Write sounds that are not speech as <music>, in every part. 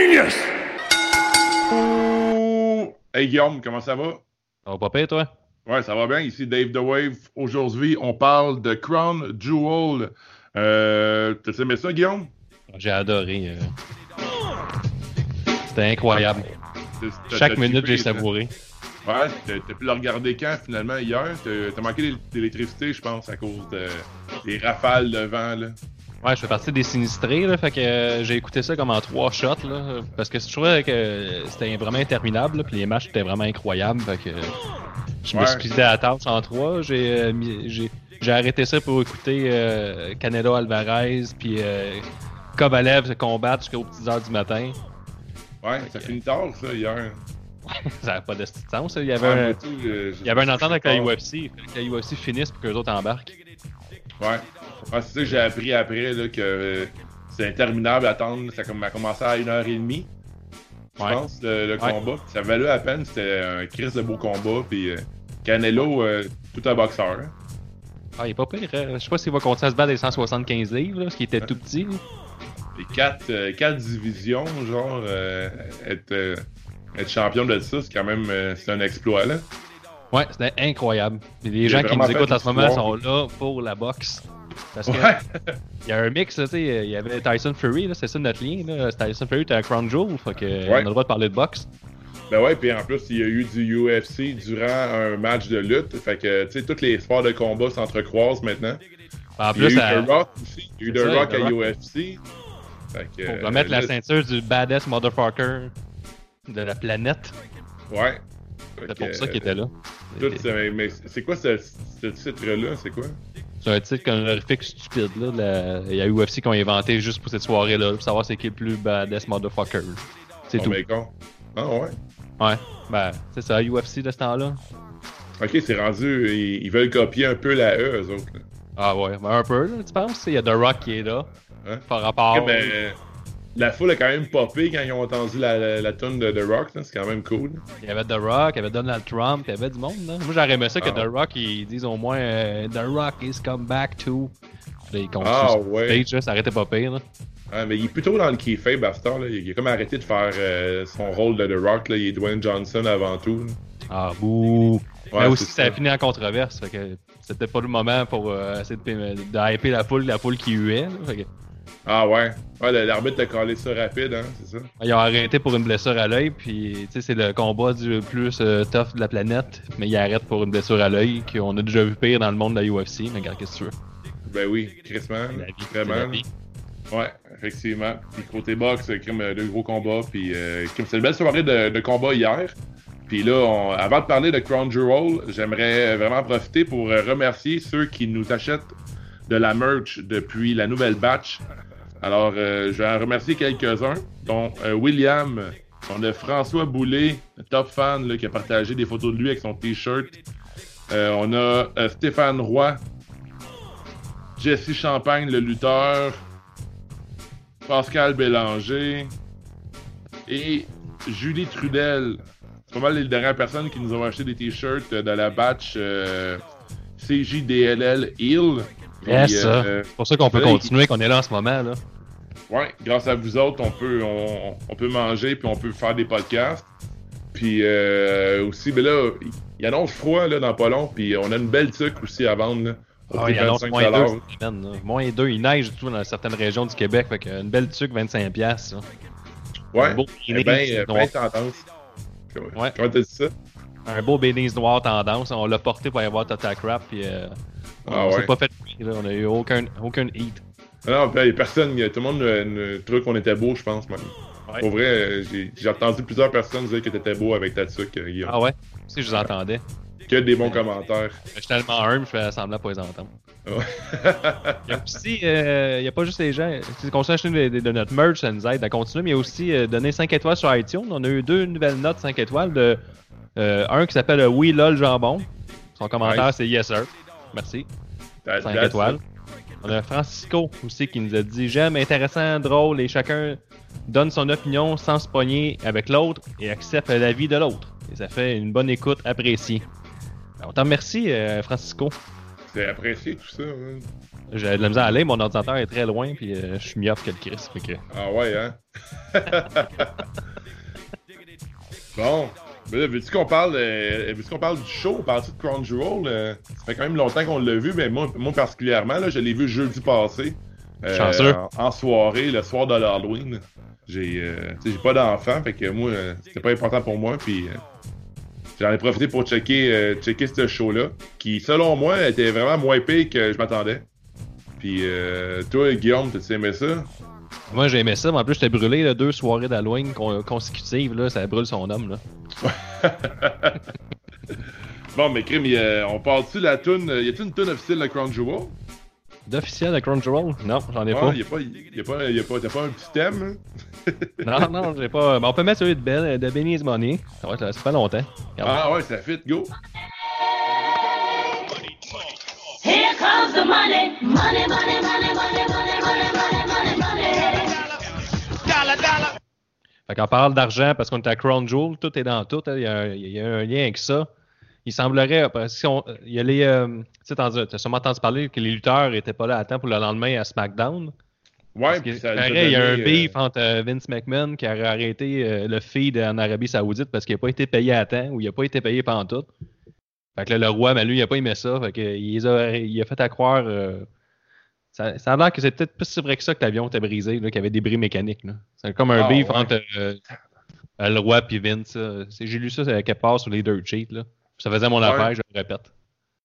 Genius! Hey Guillaume, comment ça va? Ça va pas pire, toi? Ouais, ça va bien. Ici Dave The Wave. Aujourd'hui, on parle de Crown Jewel. Euh, T'as aimé ça, Guillaume? J'ai adoré. euh. C'était incroyable. Chaque minute, j'ai savouré. Ouais, t'as pu le regarder quand finalement hier? T'as t'as manqué d'électricité, je pense, à cause de- des rafales de vent. Là. Ouais, je fais partie des sinistrés, là, fait que euh, j'ai écouté ça comme en trois shots, là, parce que je trouvais que c'était vraiment interminable, là, puis les matchs étaient vraiment incroyables, fait que je me suis quitté à la tâche en trois, j'ai euh, j'ai j'ai arrêté ça pour écouter euh, Canelo Alvarez, puis euh, Kovalev se combattre jusqu'aux petites heures du matin. Ouais, ça finit tard, ça, hier. <laughs> ça n'avait pas de sens, ça. il y avait Ouais, un... tout, euh, Il y avait un entente avec la. UFC. Que la UFC finisse pour que les autres embarquent. Ouais. Ouais, c'est ça que j'ai appris après, là, que euh, c'est interminable à attendre. Ça a commencé à 1h30, je Ouais. pense, le, le Ouais. combat. Ça valait la peine, c'était un crise de beau combat. Puis euh, Canelo, euh, tout un boxeur. hein. Ah, il est pas pire. hein. Je sais pas s'il va continuer à se battre des 175 livres, là, parce qu'il était tout petit. là. Puis quatre, euh, quatre divisions, genre, euh, être, euh, être champion de ça, c'est quand même euh, c'est un exploit, là. Ouais, c'était incroyable. Puis les gens qui vraiment nous fait écoutent en ce moment l'histoire. sont là pour la boxe. Parce que Ouais. il y a un mix, tu sais, il y avait Tyson Fury, là, c'est ça notre lien. Là. Tyson Fury était à Crown Jewel, fait que on a le droit de parler de boxe. Ben ouais, puis en plus, il y a eu du UFC durant un match de lutte. Fait que, tu sais, tous les sports de combat s'entrecroisent maintenant. En Il y a plus, eu The Rock aussi. Il y a eu The Rock à. UFC. Fait que, on euh, va mettre la ceinture du baddest motherfucker de la planète. Ouais. C'est pour ça qu'il était là. c'est- mais c'est quoi ce, ce titre-là? C'est quoi? C'est un titre honorifique stupide. Là, Il y a UFC qui ont inventé juste pour cette soirée-là, pour savoir c'est qui le plus badass motherfucker. C'est Oh, tout. Ah ouais? Ouais. Ben, c'est ça, UFC de ce temps-là. Ok, c'est rendu. Ils, ils veulent copier un peu la E, eux autres. là. Ah ouais, ben un peu, là, tu penses? Il y a The Rock qui est là. Hein? Par rapport. Ok, ben, la foule a quand même popé quand ils ont entendu la, la, de The Rock. C'est quand même cool. Il y avait The Rock, il y avait Donald Trump, il y avait du monde. Là. Moi, j'aurais aimé ça que Ah. The Rock, ils disent au moins euh, The Rock is come back to. Là, ils Ah, ouais. stage, là, ça arrêtait pas pire. Là. Ouais, mais il est plutôt dans le ce temps, là. Il a comme arrêté de faire euh, son rôle de The Rock. Là. Il est Dwayne Johnson avant tout. là. Ah, bouh. Ouais, Mais aussi, ça a fini en controverse. Fait que c'était pas le moment pour euh, essayer de, de hyper la foule, la foule qui huait. là. Fait que, Ah ouais. Ouais, l'arbitre a collé ça rapide, hein, c'est ça? ils ont arrêté pour une blessure à l'œil, puis tu sais, c'est le combat du plus euh, tough de la planète, mais ils arrêtent pour une blessure à l'œil, qu'on a déjà vu pire dans le monde de la UFC, mais regarde, qu'est-ce que tu veux. Ben oui, Chris Man, La vie, c'est vraiment. la vie. Ouais, effectivement. Puis côté boxe, euh, crime, euh, deux gros combats. Puis euh, c'était une belle soirée de, de combat hier. Puis là, on- avant de parler de Crown Jewel, j'aimerais vraiment profiter pour euh, remercier ceux qui nous achètent de la merch depuis la nouvelle batch. Alors, euh, je vais en remercier quelques-uns, dont euh, William, on a François Boulet, top fan, qui a partagé des photos de lui avec son t-shirt. Euh, on a Stéphane Roy, Jesse Champagne, le lutteur, Pascal Bélanger et Julie Trudel. C'est pas mal les dernières personnes qui nous ont acheté des t-shirts de la batch CJDLL Hill. Yes, euh, C'est pour ça qu'on peut continuer, qu'on est là en ce moment. là. Ouais, grâce à vous autres, on peut, on, on peut manger puis on peut faire des podcasts. Puis euh, aussi, ben là, il annonce froid là, dans pas long, puis on a une belle tuque aussi à vendre. Là, Ah, il annonce 25 moins 2 dollars. cette semaine. là. Moins 2, il neige tout dans certaines régions du Québec. Fait que une belle tuque, 25$. piastres, là. Ouais, Un beau eh Bénice ben, euh, noir. ben tendance. Comment Ouais. comment t'as dit ça? Un beau bénise noir tendance. On l'a porté pour aller voir Total Crap. Puis, euh, Ah on s'est ouais. pas fait là. On a eu aucun, aucun heat. Ah Non, puis, il y a personne, tout le monde euh, trouvait qu'on était beau, je pense, même. Ouais. Pour vrai, euh, j'ai entendu plusieurs personnes dire que t'étais beau avec ta tuque, euh, Guillaume. Ah ouais? Si je vous entendais. Que des bons commentaires. Je suis tellement humble, je fais semblant pour les entendre. Ouais. <laughs> Il y a aussi, euh, il a pas juste les gens. Si on s'achète de, de- de notre merch, ça nous aide à continuer, mais il y a aussi euh, donner 5 étoiles sur iTunes. On a eu deux nouvelles notes 5 étoiles. De, euh, un qui s'appelle Oui lol jambon. Son commentaire Nice. c'est Yes sir. Merci. That- 5 that's étoiles. On a Francisco aussi qui nous a dit J'aime, intéressant, drôle et chacun donne son opinion sans se pogner avec l'autre et accepte l'avis de l'autre. Et ça fait une bonne écoute appréciée. Ben, On t'en remercie, euh, Francisco. C'est apprécié tout ça. hein. J'ai de la misère à aller, mon ordinateur est très loin, puis euh, je suis mieux que le Chris. Fait que... Ah ouais, hein? <laughs> bon. Mais là, veux-tu qu'on parle, euh, veux qu'on parle du show? On parle de Crown Jewel? Euh, ça fait quand même longtemps qu'on l'a vu, mais moi, moi particulièrement, là, je l'ai vu jeudi passé. Euh, Chanceux. En, soirée, le soir de l'Halloween. J'ai euh, j'ai pas d'enfant, fait que moi, euh, c'était pas important pour moi. Puis j'en ai profité pour checker, checker ce show-là, qui, selon moi, était vraiment moins pire que je m'attendais. Puis toi, Guillaume, tu aimé ça? Moi, j'ai aimé ça, mais en plus, j'étais brûlé là, deux soirées d'Halloween consécutives, là, ça brûle son homme. Là. <laughs> bon, mais Crime, on parle-tu de la tune Y a-t-il une tune officielle de Crown Jewel? D'officiel de Crunchyroll? Non, j'en ai pas. Il pas, y a pas, y a pas, t'as pas un petit thème? Hein? non, non, j'ai pas. Mais on peut mettre celui de, ben, de Benny's Money. Ça va, ça fait longtemps. Ah ouais, ça fit, go! Here comes the money, money, money, money, money, money, Fait qu'on parle d'argent parce qu'on est à Crown Jewel, tout est dans tout. Hein. Il y, a, il y a un lien avec ça il semblerait, parce qu'il y a les. Euh, tu as sûrement entendu parler que les lutteurs n'étaient pas là à temps pour le lendemain à SmackDown. Ouais, puis ça pareil, il y a un beef euh, entre euh, Vince McMahon qui a arrêté le feed en Arabie Saoudite parce qu'il n'a pas été payé à temps ou il n'a pas été payé pendant tout. Fait que là, le roi, mais lui, il n'a pas aimé ça. Fait que, il, a, il a fait à croire. Ça, ça, a l'air que c'est peut-être plus vrai que ça que l'avion était brisé, qu'il y avait des bris mécaniques. C'est comme un ah, beef entre le roi et Vince. J'ai lu ça quelque part sur les dirt sheets. Là. Ça faisait mon affaire, je le répète.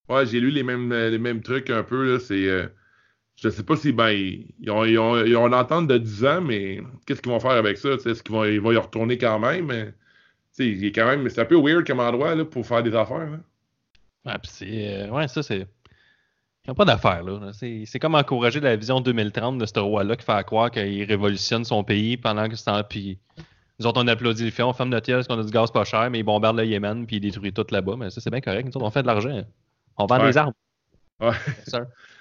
Ouais, j'ai lu les mêmes, euh, les mêmes trucs un peu. C'est, euh, je sais pas si ben, ils, ont, ils, ont, ils ont l'entente de 10 ans, mais qu'est-ce qu'ils vont faire avec ça? Est-ce qu'ils vont, ils vont y retourner quand même? Mais, il est quand même, c'est un peu weird comme endroit là, pour faire des affaires. Là. Ouais, puis c'est. Euh, ouais, ça, c'est. Ils n'ont pas d'affaires, là. C'est, comme encourager la vision 2030 de ce roi-là qui fait croire qu'il révolutionne son pays pendant que c'est en. Puis nous autres, on applaudit le fait, on ferme notre parce qu'on a du gaz pas cher, mais ils bombardent le Yémen puis ils détruisent tout là-bas. Mais ça, c'est bien correct. Nous autres, on fait de l'argent. On vend des armes. Ouais.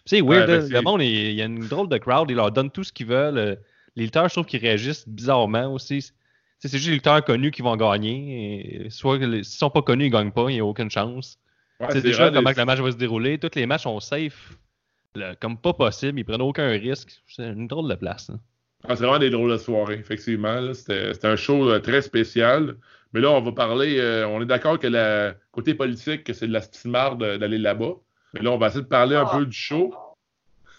C'est weird. Ouais, le monde, il, y a une drôle de crowd. Ils leur donnent tout ce qu'ils veulent. Les lutteurs, je trouve qu'ils réagissent bizarrement aussi. C'est juste les lutteurs connus qui vont gagner. soit s'ils sont pas connus, ils gagnent pas. Il n'y a aucune chance. C'est déjà comment que le match va se dérouler. Tous les matchs sont safe. comme pas possible. Ils prennent aucun risque. C'est une drôle de place. Ah, c'est vraiment des drôles de soirées, effectivement. C'était un show euh, très spécial. Mais là, on va parler. Euh, on est d'accord que le côté politique, c'est de la stimarde d'aller là-bas. Mais là, on va essayer de parler un peu du show.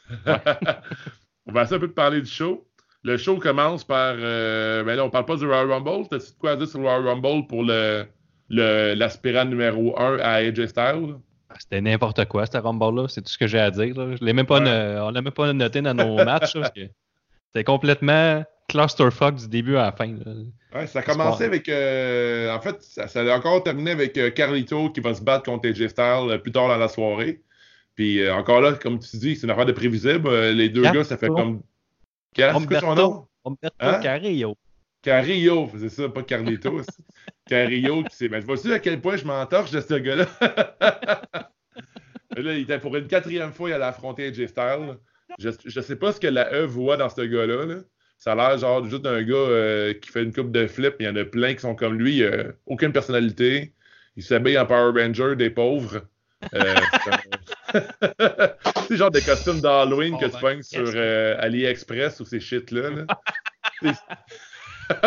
<laughs> on va essayer un peu de parler du show. Le show commence par. Euh, ben là, on parle pas du Royal Rumble. T'as-tu quoi à dire sur le Royal Rumble pour le l'aspirant numéro 1 à AJ Styles? Ah, c'était n'importe quoi, ce Rumble-là. C'est tout ce que j'ai à dire. Je l'ai même pas on l'a même pas noté dans nos <laughs> matchs. C'était complètement clusterfuck du début à la fin. Ouais, ça a commencé avec. Euh, en fait, ça, a encore terminé avec euh, Carlito qui va se battre contre AJ Styles euh, plus tard dans la soirée. Puis encore là, comme tu dis, c'est une affaire de prévisible. les deux gars, ça fait comme. Qu'est-ce que son nom? Hein? Carrillo. Carrillo, c'est ça, pas Carlito. <laughs> Carrillo, qui sait. Mais vois-tu à quel point je m'entorche de ce gars-là? <laughs> là, il était pour une quatrième fois, il allait affronter AJ Styles. Je, je sais pas ce que la E voit dans ce gars-là. Ça a l'air genre juste d'un gars euh, qui fait une coupe de flip. Il y en a plein qui sont comme lui. Euh, aucune personnalité. Il s'habille en Power Ranger des pauvres. Euh, c'est <laughs> genre des costumes d'Halloween que tu pognes sur AliExpress ou ces shit-là. <laughs>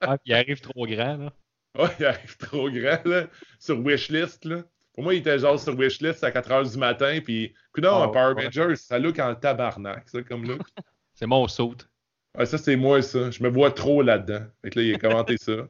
ah, il arrive trop grand. Là. Ouais, il arrive trop grand. Là, sur Wishlist. Là. Pour moi, il était genre sur Wishlist à 4 h du matin, puis, non, oh, Power Rangers, ça look en tabarnak, ça, comme look. <laughs> c'est mon saut. Ouais, ça, c'est moi, ça. Je me vois trop là-dedans. Fait que là, il a commenté ça.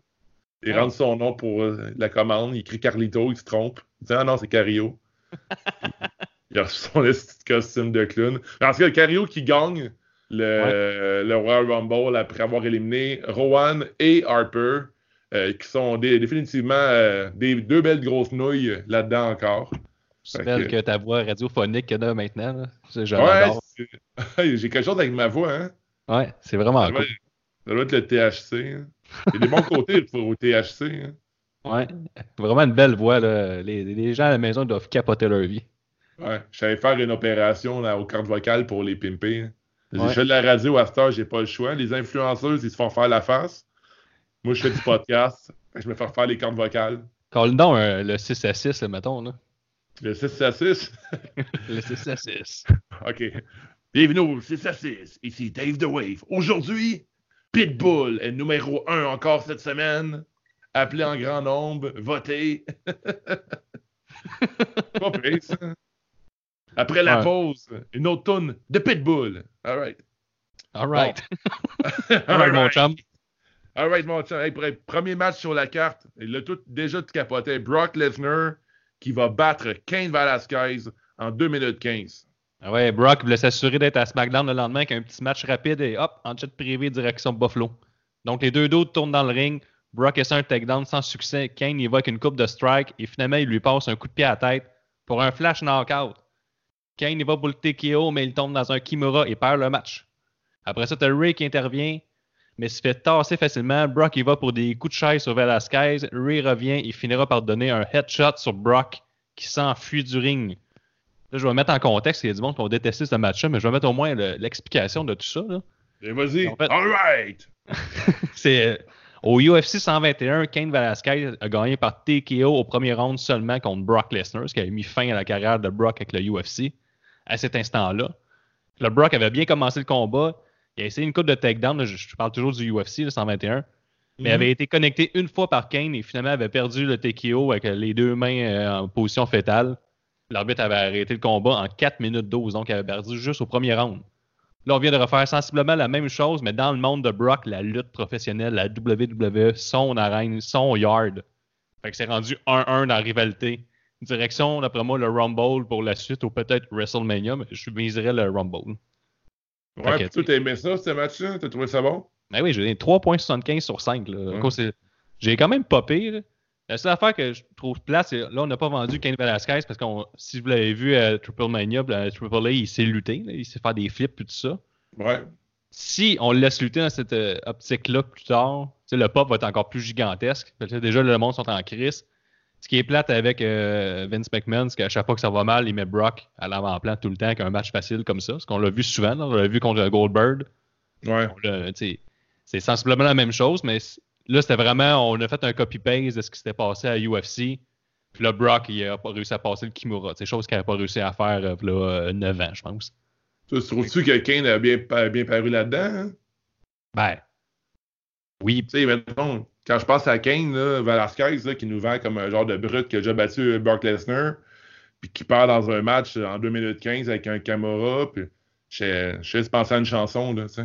Il rentre son nom pour euh, la commande. Il écrit Carlito, il se trompe. Il dit Ah non, c'est Cario. <laughs> il a reçu son costume de clown. En tout cas, Cario qui gagne le, le Royal Rumble après avoir éliminé Rowan et Harper. Euh, qui sont définitivement euh, des deux belles grosses nouilles là-dedans encore. C'est belle que... ta voix radiophonique qu'il y a maintenant. Ouais, <laughs> j'ai quelque chose avec ma voix. Hein? Ouais, c'est vraiment cool. Ça doit être le THC. Hein? Il y a des bons <laughs> côtés au THC. Hein? Ouais, vraiment une belle voix. Là. Les, les, gens à la maison doivent capoter leur vie. Ouais, je savais faire une opération là, aux cartes vocales pour les pimper. Hein. Je fais de la radio à heure, j'ai pas le choix. Les influenceuses, ils se font faire la face. Moi, je fais du podcast. <laughs> je me fais faire les cordes vocales. Call donc euh, le 6 à 6, mettons. Là. Le 6 à 6? <laughs> le 6 à 6. <laughs> OK. Bienvenue au 6 à 6. Ici Dave The Wave. Aujourd'hui, Pitbull est numéro 1 encore cette semaine. Appelez en grand nombre, votez. Pas pire, ça. Après la Ouais. pause, une autre tonne de Pitbull. All right. All Alright, <laughs> <laughs> mon right. chum. All right, mon chum. Hey, premier match sur la carte, il l'a tout, déjà tout capoté. Brock Lesnar qui va battre Kane Velasquez en 2 minutes 15. Ah ouais, Brock voulait s'assurer d'être à SmackDown le lendemain avec un petit match rapide et hop, en jet privé direction Buffalo. Donc les deux d'autres tournent dans le ring. Brock essaie un takedown sans succès. Kane y va avec une coupe de strike et finalement il lui passe un coup de pied à la tête pour un flash knockout. Kane y va pour le TKO mais il tombe dans un Kimura et perd le match. Après ça, t'as Ray qui intervient mais se fait tasser facilement. Brock y va pour des coups de chaise sur Velasquez. Ray revient et finira par donner un headshot sur Brock qui s'enfuit du ring. Là, je vais mettre en contexte, il y a du monde qui ont détesté ce match-là, mais je vais mettre au moins le- l'explication de tout ça. là. Et vas-y. En fait- All right. <laughs> C'est euh, au UFC 121, Kane Velasquez a gagné par TKO au premier round seulement contre Brock Lesnar, ce qui avait mis fin à la carrière de Brock avec le UFC à cet instant-là. Le Brock avait bien commencé le combat. Il a essayé une coupe de takedown. Je, je parle toujours du UFC, le 121. Mais Mhm. avait été connecté une fois par Kane et finalement avait perdu le TKO avec les deux mains euh, en position fétale. L'arbitre avait arrêté le combat en 4 minutes 12, donc il avait perdu juste au premier round. Là, on vient de refaire sensiblement la même chose, mais dans le monde de Brock, la lutte professionnelle, la WWE, son arène, son yard. Fait que c'est rendu 1-1 dans la rivalité. Direction, d'après moi, le Rumble pour la suite, ou peut-être WrestleMania, mais je miserais le Rumble. Ouais, puis toi, t'as aimé ça, ce match-là? T'as trouvé ça bon? Ben oui, j'ai 3.75 sur 5. Là. Ouais. À cause, c'est- J'ai quand même popé. là. La seule affaire que je trouve plate, c'est là, on n'a pas vendu Kane Velasquez parce que si vous l'avez vu à Triple Mania, à Triple A, il sait lutter. il sait faire des flips et tout ça. Ouais. Si on le laisse lutter dans cette euh, optique-là plus tard, le pop va être encore plus gigantesque. Déjà, le monde sont en crise. Ce qui est plate avec euh, Vince McMahon, c'est qu'à chaque fois que ça va mal, il met Brock à l'avant-plan tout le temps avec un match facile comme ça. Ce qu'on l'a vu souvent. là. on l'a vu contre Goldberg. Ouais. C'est sensiblement la même chose, mais là, c'était vraiment, on a fait un copy-paste de ce qui s'était passé à UFC. Puis là, Brock, il a pas réussi à passer le Kimura. C'est chose qu'il n'avait pas réussi à faire euh, là, euh, 9 ans, je pense. Tu trouves-tu que Kane a bien, a bien paru là-dedans? hein? Ben, oui, Tu sais, mettons, quand je pense à Kane, là, Velasquez, là, qui nous vend comme un genre de brut qui a déjà battu Brock Lesnar, puis qui part dans un match en 2 minutes 15 avec un Camara, puis je je sais penser à une chanson, là, tu sais.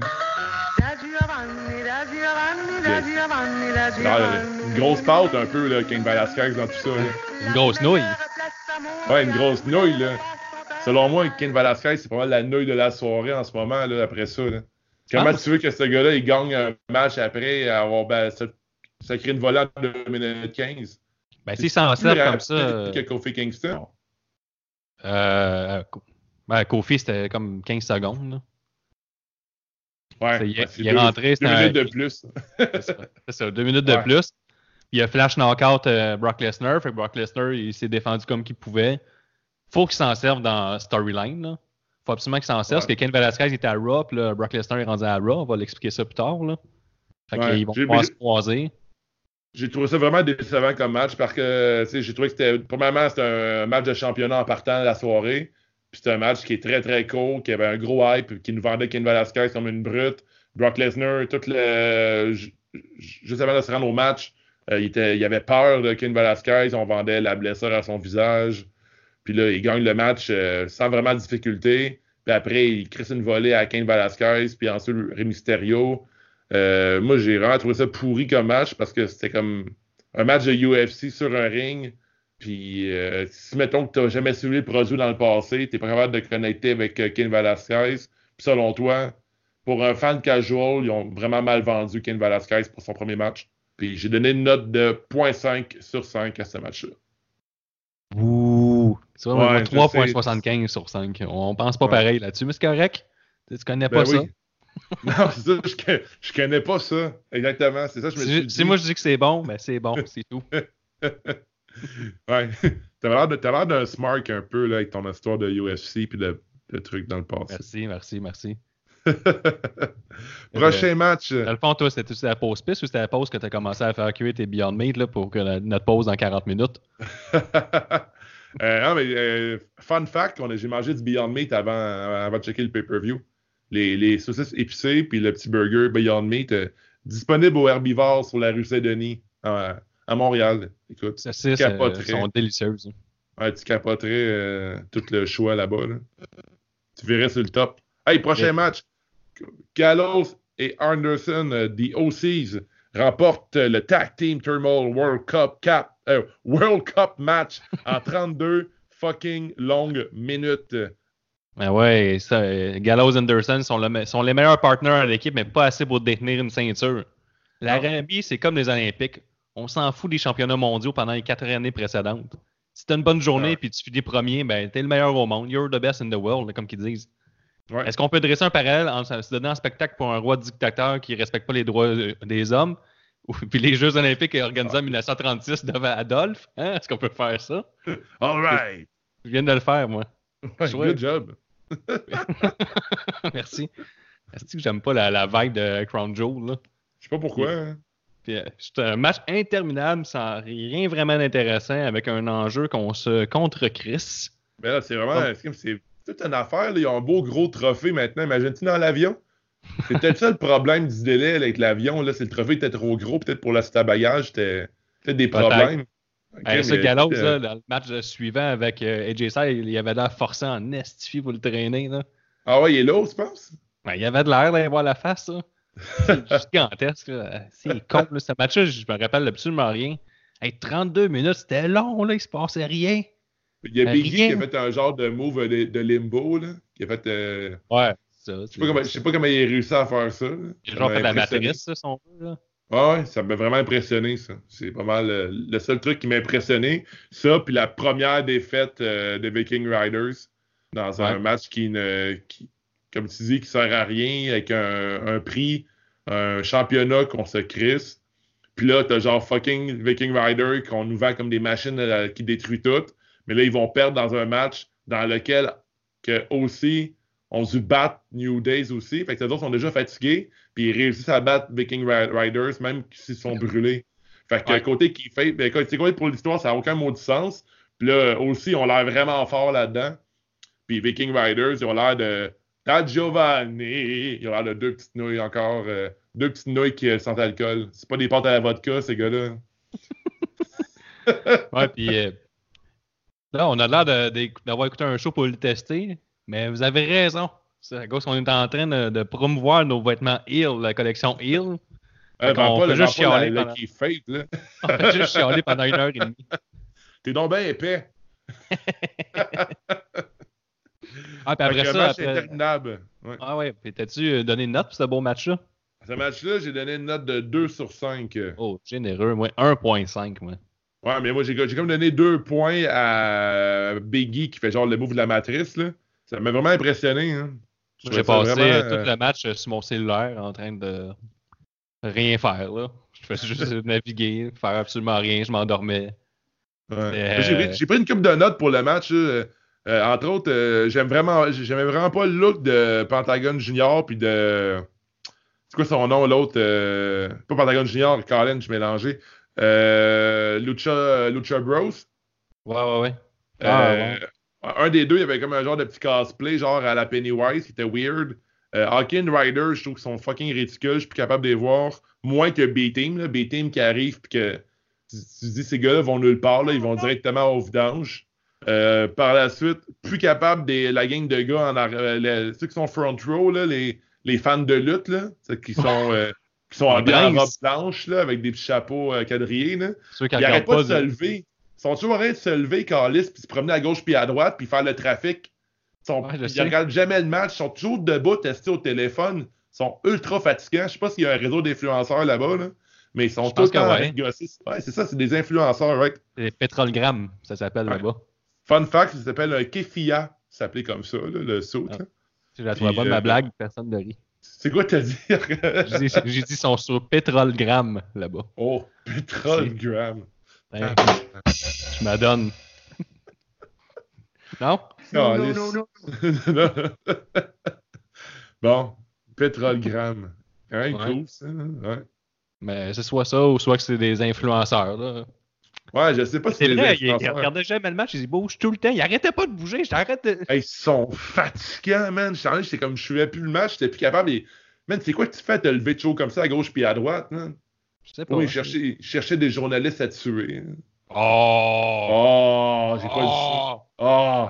Genre, Une grosse pâte un peu, là, Kane Velasquez dans tout ça. là. une grosse nouille. Ouais, une grosse nouille, là. Selon moi, Kane Velasquez, c'est mal la nouille de la soirée en ce moment, là, après ça, là. Comment Ah. tu veux que ce gars-là, il gagne un match après avoir ben, ça, ça crée une volante de 2 minutes 15? Ben, s'il s'en sert comme ça. que Kofi Kingston. euh, ben, Kofi, c'était comme 15 secondes. là. Ouais, il est- rentré, deux un- minutes de <laughs> plus. C'est ça. Deux minutes de plus. Il a flash knockout euh, Brock Lesnar. Fait que Brock Lesnar, il s'est défendu comme qu'il pouvait. Faut qu'il s'en serve dans Storyline. là. Faut absolument qu'il s'en serve. Ouais. Parce que Ken Velasquez était à Raw, puis là, Brock Lesnar est rendu à Raw. On va l'expliquer ça plus tard. Là. Fait qu'ils vont pouvoir se croiser. J'ai trouvé ça vraiment décevant comme match parce que j'ai trouvé que c'était. Premièrement, c'était un match de championnat en partant de la soirée. Puis c'était un match qui est très très court, qui avait un gros hype, qui nous vendait Ken Velasquez comme une brute. Brock Lesnar, tout le. ju- ju- Juste avant de se rendre au match, euh, il, était, il avait peur de Ken Velasquez. On vendait la blessure à son visage. Puis là, il gagne le match euh, sans vraiment de difficulté. Puis après, il crisse une volée à Ken Velasquez. Puis ensuite, Rey Mysterio. Euh, moi, j'ai vraiment trouvé ça pourri comme match parce que c'était comme un match de UFC sur un ring. Puis, euh, si mettons que tu n'as jamais suivi le produit dans le passé, tu n'es pas capable de connecter avec euh, Ken Velasquez. Puis, selon toi, pour un fan casual, ils ont vraiment mal vendu Ken Velasquez pour son premier match. Puis, j'ai donné une note de 0.5 sur 5 à ce match-là. Ouh! C'est Ouais, vraiment je 3.75 sur 5. On pense pas Ouais. pareil là-dessus, mais c'est correct. Tu connais Ben pas ça? oui. <laughs> Non, c'est ça, je, je connais pas ça. Exactement, c'est ça, je me suis Si, dit. si moi je dis que c'est bon, ben c'est bon, c'est tout. <laughs> Ouais. T'avais l'air d'un smart un peu là, avec ton histoire de UFC puis de, de trucs dans le passé. Merci, merci, merci. <laughs> Prochain match. Dans le fond, toi, c'était la pause piste ou c'était la pause que tu as commencé à faire cuire tes Beyond Meat là, pour que la- notre pause dans 40 minutes? Euh, non, mais euh, fun fact, j'ai mangé du Beyond Meat avant, avant de checker le pay-per-view. Les, les saucisses épicées, puis le petit burger Beyond Meat, euh, disponible au Herbivore sur la rue Saint-Denis, à, à Montréal. Écoute, c'est, capoterais. sont délicieuses. ouais, tu capoterais euh, tout le choix là-bas. là. Tu verrais sur le top. Hey, prochain Yeah. match. Gallows et Anderson, euh, the OCs, remportent euh, le Tag Team Turmoil World Cup Cap, euh, World Cup match en <laughs> 32 fucking longues minutes. Ben ouais, ça, Gallows Anderson sont, le me- sont les meilleurs partenaires de l'équipe, mais pas assez pour détenir une ceinture. L'Arabie, c'est comme les Olympiques. On s'en fout des championnats mondiaux pendant les quatre années précédentes. Si t'as une bonne journée Ouais. puis tu finis premier, ben t'es le meilleur au monde. You're the best in the world, comme qu'ils disent. Ouais. Est-ce qu'on peut dresser un parallèle entre se donner un spectacle pour un roi dictateur qui respecte pas les droits euh, des hommes, <laughs> ou puis les Jeux olympiques organisés en 1936 devant Adolphe? Hein? Est-ce qu'on peut faire ça? <laughs> All right. Je viens de le faire, moi. Ouais, good job. <laughs> Merci. Est-ce que j'aime pas la, la vibe de Crown Jewel, là? Je sais pas pourquoi. hein. Euh, C'est un match interminable sans rien vraiment d'intéressant avec un enjeu qu'on se contre Chris. Mais là, c'est vraiment. C'est toute une affaire. là. Ils ont un beau gros trophée maintenant. Imagine-tu dans l'avion? C'est peut-être ça le problème du délai avec l'avion. là, C'est le trophée était trop gros. Peut-être pour le bagage, c'était peut-être des problèmes. Ok, Hey, ce mais, Gallows, là, dans le match suivant avec euh, AJ Styles, il y avait l'air forcé en estifi pour le traîner. Là. Ah ouais, il est là, tu penses? Ben, il y avait de l'air d'aller voir la face. là. C'est <laughs> gigantesque. C'est con. là. Ce match-là, je me rappelle absolument rien. Hey, 32 minutes, c'était long. Là, il se passait rien. Il y a Biggie qui a fait un genre de move de, de limbo. Là, qui a fait. euh, Ouais. Ça, je sais pas comment- je sais pas comment il a réussi à faire ça. là. Il Ça a genre fait la matrice, ça, son peu. Là. Ah ouais, ça m'a vraiment impressionné, ça. C'est pas mal euh, le seul truc qui m'a impressionné. Ça, puis la première défaite euh, de Viking Riders dans un match qui, ne, qui, comme tu dis, qui sert à rien, avec un, un prix, un championnat qu'on se crisse. Puis là, t'as genre fucking Viking Rider qu'on nous vend comme des machines euh, qui détruisent tout. Mais là, ils vont perdre dans un match dans lequel que aussi on se bat New Days aussi. Fait que les autres sont déjà fatigués. Puis ils réussissent à battre Viking Ri- Riders, même s'ils sont brûlés. Fait que Ouais. côté qui fait, ben, côté côté pour l'histoire, ça n'a aucun mot de sens. Puis là, aussi, on l'air vraiment fort là-dedans. Puis Viking Riders, ils ont l'air de. Da Giovanni! Ils ont l'air de deux petites nouilles encore. euh, deux petites nouilles qui euh, sentent l'alcool. C'est pas des pâtes à la vodka, ces gars-là. <laughs> Ouais, puis euh, là, on a l'air d'avoir écouté un show pour le tester, mais vous avez raison. C'est à cause qu'on est en train de, de promouvoir nos vêtements Heal, la collection Heal. Euh, vends qu'on pas fait le- juste chialer la pendant- qui est fake, là. <laughs> On fait juste chialer pendant une heure et demie. <laughs> T'es donc bien épais. <laughs> Ah, puis après ça, après... interminable. Ouais. Ah ouais, puis t'as-tu euh, donné une note pour ce beau match-là? Ce match-là, j'ai donné une note de 2 sur 5. Oh, généreux, moi, 1.5, moi. Ouais, mais moi, j'ai comme donné deux points à Biggie qui fait genre le move de la matrice. Là. Ça m'a vraiment impressionné. Hein. J'ai passé vraiment, euh, tout le match euh, sur mon cellulaire en train de rien faire, là. Je faisais juste <laughs> naviguer, faire absolument rien, je m'endormais. ouais. Euh, J'ai pris- une coupe de notes pour le match. Euh, entre autres, j'aime vraiment, j'aimais vraiment pas le look de Pentagon Junior puis de. C'est quoi son nom, l'autre Pas Pentagon Junior, Colin, je. Euh, Lucha, Lucha Bros. Ouais, ouais, ouais. Ah, Euh, Un des deux, il y avait comme un genre de petit cosplay, genre à la Pennywise, qui était weird. Euh, Hawking Rider, je trouve qu'ils sont fucking ridicules. Je suis plus capable de les voir. Moins que B-Team. B-Team qui arrive, puis que tu, tu dis, ces gars-là vont nulle part, là, ils vont directement au vidange. Euh, par la suite, plus capable de la gang de gars en euh, les- ceux qui sont front row, là, les, les fans de lutte, là, ceux qui sont, <laughs> euh, qui sont bien en robe blanche, là, avec des petits chapeaux quadrillés. Là. Ceux qui Ils regardent arrêtent pas de se lever. Ils sont toujours en train de se lever, Carlis, puis se promener à gauche puis à droite, puis faire le trafic? Ils, sont, Ouais, je ils regardent jamais le match. Ils sont toujours debout, testés au téléphone. Ils sont ultra fatigants. Je sais pas s'il y a un réseau d'influenceurs là-bas, là, mais ils sont Je temps en train ouais. Ouais, c'est ça, c'est des influenceurs, right? C'est pétrolgramme, ça s'appelle Ouais. là-bas. Fun fact, ça s'appelle un kefia. Ça s'appelait comme ça, là, le saut. Ah. là. Si je la trouve bonne, euh, ma blague, personne ne rit. C'est quoi t'as dit? J'ai dit, ils sont sur pétrolgramme là-bas. oh, pétrole-gramme. Hein, je m'adonne. <laughs> non? Non, non, non, <laughs> non. bon, pétrole-gramme. Hein, Ouais. cool, ça. Ouais. Mais c'est soit ça ou soit que c'est des influenceurs. Là. Ouais, je sais pas si C'est vrai, il, il regardait jamais le match, il bouge tout le temps. Il arrêtait pas de bouger. J'arrête de. Hey, ils sont fatigants, man. Je j'étais comme, je suivais plus le match, j'étais plus capable. Et... Man, c'est quoi que tu fais de te lever de chaud comme ça à gauche puis à droite, man? Je sais pas. Oui, ils cherchaient des journalistes à tuer. Oh! Oh, j'ai pas dit ça. Oh!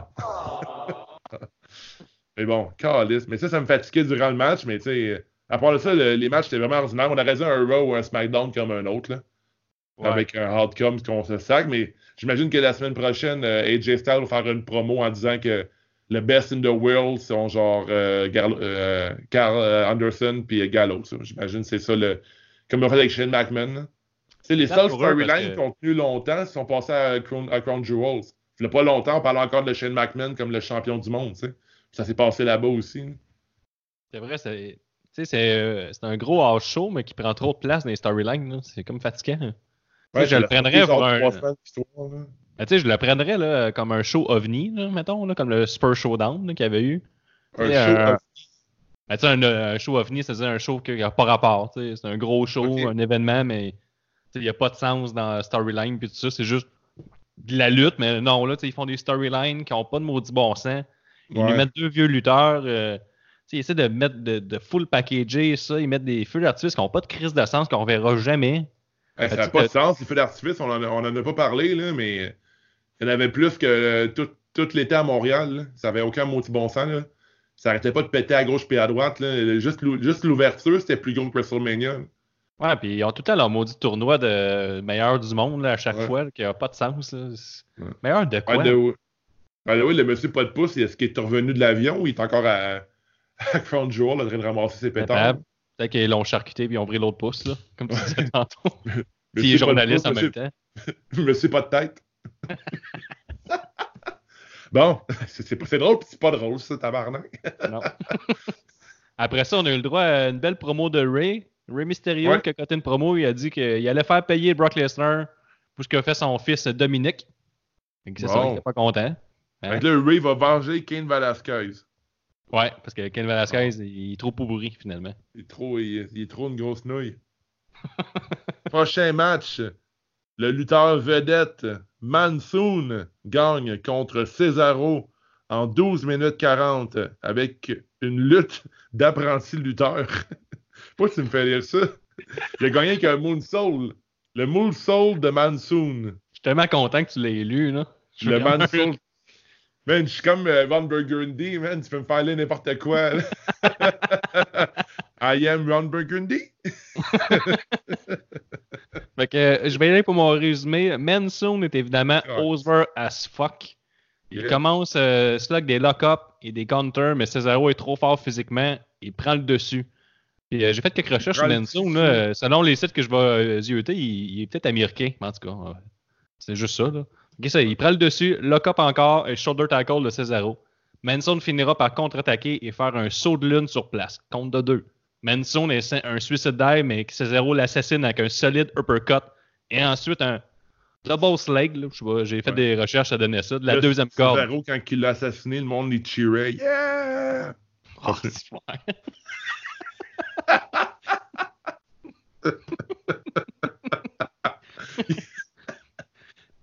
Oh! mais bon, calice. Mais ça, ça me fatiguait durant le match, mais tu sais, à part de ça, le- les matchs étaient vraiment ordinaires. On aurait dit un Raw ou un SmackDown comme un autre, là. Ouais. Avec un outcome qu'on se sac, mais j'imagine que la semaine prochaine, euh, AJ Styles va faire une promo en disant que le best in the world sont genre euh, Gar- euh, Carl euh, Anderson puis Gallows. ça. J'imagine que c'est ça le. Comme on fait avec Shane McMahon. là. Tu sais, les C'est seuls storylines qui ont tenu longtemps sont passés à Crown, à Crown Jewels. Il n'y a pas longtemps, on parlait encore de Shane McMahon comme le champion du monde. Ça s'est passé là-bas aussi. C'est vrai, c'est. Tu sais, c'est euh, c'est un gros house show, mais qui prend trop de place dans les storylines. C'est comme fatigant. hein. Sais, je c'est le prendrais pour un-. Ben, je le prendrais là, comme un show ovni, là, mettons, là, comme le Spur Showdown qu'il y avait eu. Un Et show Ben, tu sais, un, un show ovni, c'est-à-dire un show qui n'a pas rapport. C'est un gros show, un événement, mais il n'y a pas de sens dans la storyline puis tout ça. C'est juste de la lutte, mais non, là, ils font des storylines qui n'ont pas de maudit bon sens. Ils Ouais. nous mettent deux vieux lutteurs. euh, ils essaient de mettre de, de full packager ça. Ils mettent des feux d'artifice qui n'ont pas de crise de sens, qu'on verra jamais. Hey, ça n'a tu pas de sens, les feux d'artifice, on en, a, pas parlé, là, mais il y en avait plus que euh, tout, tout l'été à Montréal. là. Ça avait aucun maudit bon sens. Là. Ça arrêtait pas de péter à gauche puis à droite. Là. Juste, l'ou- juste l'ouverture, c'était plus gros que WrestleMania. Ouais, puis ils ont tout le temps leur maudit tournoi de meilleur du monde là, à chaque Ouais. fois, là, qui n'a pas de sens. Ouais. Meilleur de quoi? Way, le monsieur pas de pouce, est-ce qu'il est revenu de l'avion ou il est encore à, <laughs> à Crown Jewel en train de ramasser ses pétards? Peut-être qu'ils l'ont charcuté puis ils ont pris l'autre pouce, là, comme tu disais tantôt. <laughs> Puis il est journaliste en même temps. <laughs> Monsieur pas de tête. Bon, <laughs> c'est drôle, puis c'est pas drôle, ça, tabarnak. <laughs> Non. Après ça, on a eu le droit à une belle promo de Ray. Ray Mysterio Ouais. qui a coté une promo. Il a dit qu'il allait faire payer Brock Lesnar pour ce qu'a fait son fils Dominique. C'est ça, il était pas content. Hein? Là, Ray va venger Kane Velasquez. Ouais, parce que Ken Velasquez, il est trop pourri finalement. Il est trop, il, il est trop une grosse nouille. <laughs> Prochain match. Le lutteur vedette Mansoon gagne contre Cesaro en 12 minutes 40 avec une lutte d'apprenti lutteur. <laughs> Pourquoi tu me fais lire ça? Il a gagné avec un Moonsault. Le Moonsault de Mansoon. Je suis tellement content que tu l'aies lu, là. Je suis Le Mansoult. Man, je suis comme euh, Ron Burgundy, man. Tu peux me faire lire n'importe quoi. <laughs> I am Ron Burgundy. <laughs> Fait que euh, je vais y aller pour mon résumé. Mansoon est évidemment Ah. over as fuck. Il Yeah. commence euh, des lock-up et des counters, mais Cesaro est trop fort physiquement. Il prend le dessus. Puis, euh, j'ai fait quelques recherches sur Mansoon. là, euh, selon les sites que je vais zioter, il, il est peut-être américain. En tout cas, c'est juste ça. Là. Ça, il prend le dessus, lock-up encore et shoulder tackle de Cesaro. Manson finira par contre-attaquer et faire un saut de lune sur place. Compte de deux. Manson est un suicide dive, mais Cesaro l'assassine avec un solide uppercut. Et ensuite, un double pas, J'ai fait Ouais. des recherches, ça donnait ça. De la deuxième corde. Cesaro, quand il l'a assassiné, le monde les cheerait. Yeah! <laughs> Oh.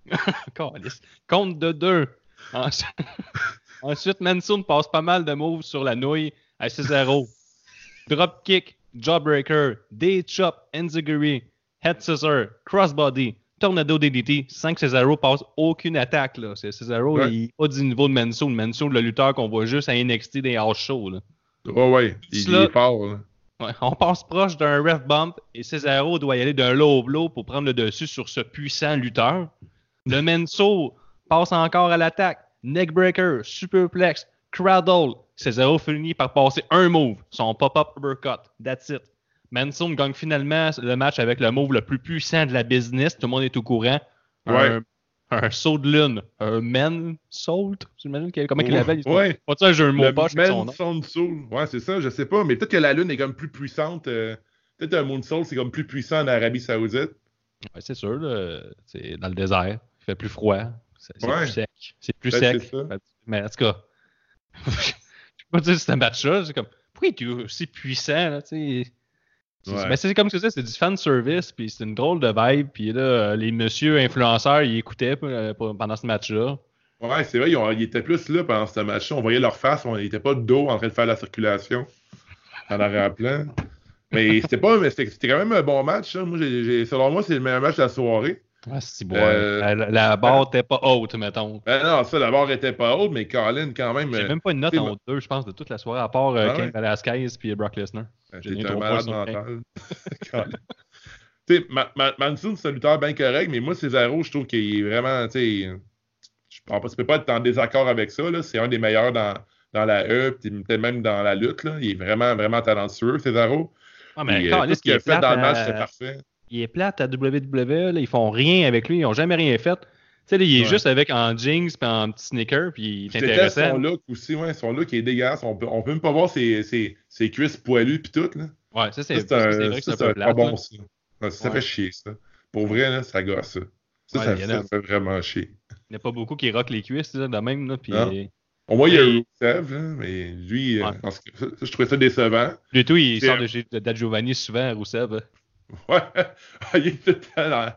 <laughs> Compte de deux. Ensuite, <laughs> Mansoon passe pas mal de moves sur la nouille à Cesaro. Dropkick, Jawbreaker, Day Chop, Enziguri, Head Scissor, Crossbody, Tornado DDT, sans que Cesaro passe aucune attaque. Là. Cesaro, Ouais. il est pas du niveau de Mansoon. Mansoon, le lutteur qu'on voit juste à NXT des house shows. Là. Ouais, ouais. Il, il est fort. là. Ouais, on passe proche d'un ref bump et Cesaro doit y aller d'un low blow pour prendre le dessus sur ce puissant lutteur. Le Menso passe encore à l'attaque. Neckbreaker, superplex, cradle. Cesaro finit par passer un move, son pop-up uppercut. That's it. Manson gagne finalement le match avec le move le plus puissant de la business. Tout le monde est au courant. Ouais. Un, un saut de lune. Un men salt. J'imagine comment il l'appelle? Ouais. Pas ça un de mots Le poche son Soul. Ouais, c'est ça, je sais pas. Mais peut-être que la Lune est comme plus puissante. euh, Peut-être un Moonsault, c'est comme plus puissant en Arabie Saoudite. Ouais, c'est sûr, là, c'est dans le désert. Il fait plus froid. C'est c'est Ouais. plus sec. C'est plus Ben, sec. Mais en tout cas, je peux pas dire que c'est un match-là. C'est comme, pourquoi il est aussi puissant? Là, tu sais? Ouais. ben, c'est comme ça, c'est du fan service, puis c'est une drôle de vibe, puis là, les monsieur influenceurs, ils écoutaient euh, pendant ce match-là. Ouais, c'est vrai, ils, ont- ils étaient plus là pendant ce match-là. On voyait leur face, on n'était pas de dos en train de faire la circulation en arrière-plan. Mais c'était pas, mais c'était quand même un bon match. hein. Moi, selon moi, c'est le meilleur match de la soirée. Ah, bon. Euh, La, barre était pas haute, mettons. Ben non, ça, la barre était pas haute, mais Colin, quand même. J'ai euh, même pas une note en haut de deux, je pense, de toute la soirée, à part euh, Ah Cain ouais? Velasquez puis Brock Lesnar. j'ai T'es donné un malade mental. <laughs> Tu sais, Ma- Ma- Mansour, c'est un lutteur bien correct, mais moi, Cesaro, je trouve qu'il est vraiment, tu sais, je tu peux pas être en désaccord avec ça. C'est un des meilleurs dans, dans la E, peut-être même dans la lutte, là. Il est vraiment, vraiment talentueux, Cesaro. Ah, mais euh, ce qu'il a fait dans le match, c'est parfait. Il est plate à WWE, là, ils font rien avec lui, ils ont jamais rien fait. Tu sais, il est Ouais. juste avec en jeans puis en petit sneaker, puis il est intéressant. son look aussi, ouais, son look est dégueulasse. On peut, on peut même pas voir ses, ses, ses cuisses poilues puis tout, là. Ouais, ça, c'est vrai que c'est un peu plate. bon, ça. Ça Ouais. fait chier, ça. Pour vrai, là, ça gosse, ça. Ça, Ouais, ça, fait vraiment chier. Il n'y a pas beaucoup qui rock les cuisses, là, de même, là, puis Non. Au moins, il y a là, mais lui, euh, en ce je trouvais ça décevant. lui tout, il sort de chez Dad Giovanni souvent, Rousseff. là. Ouais, il est tout le temps dans,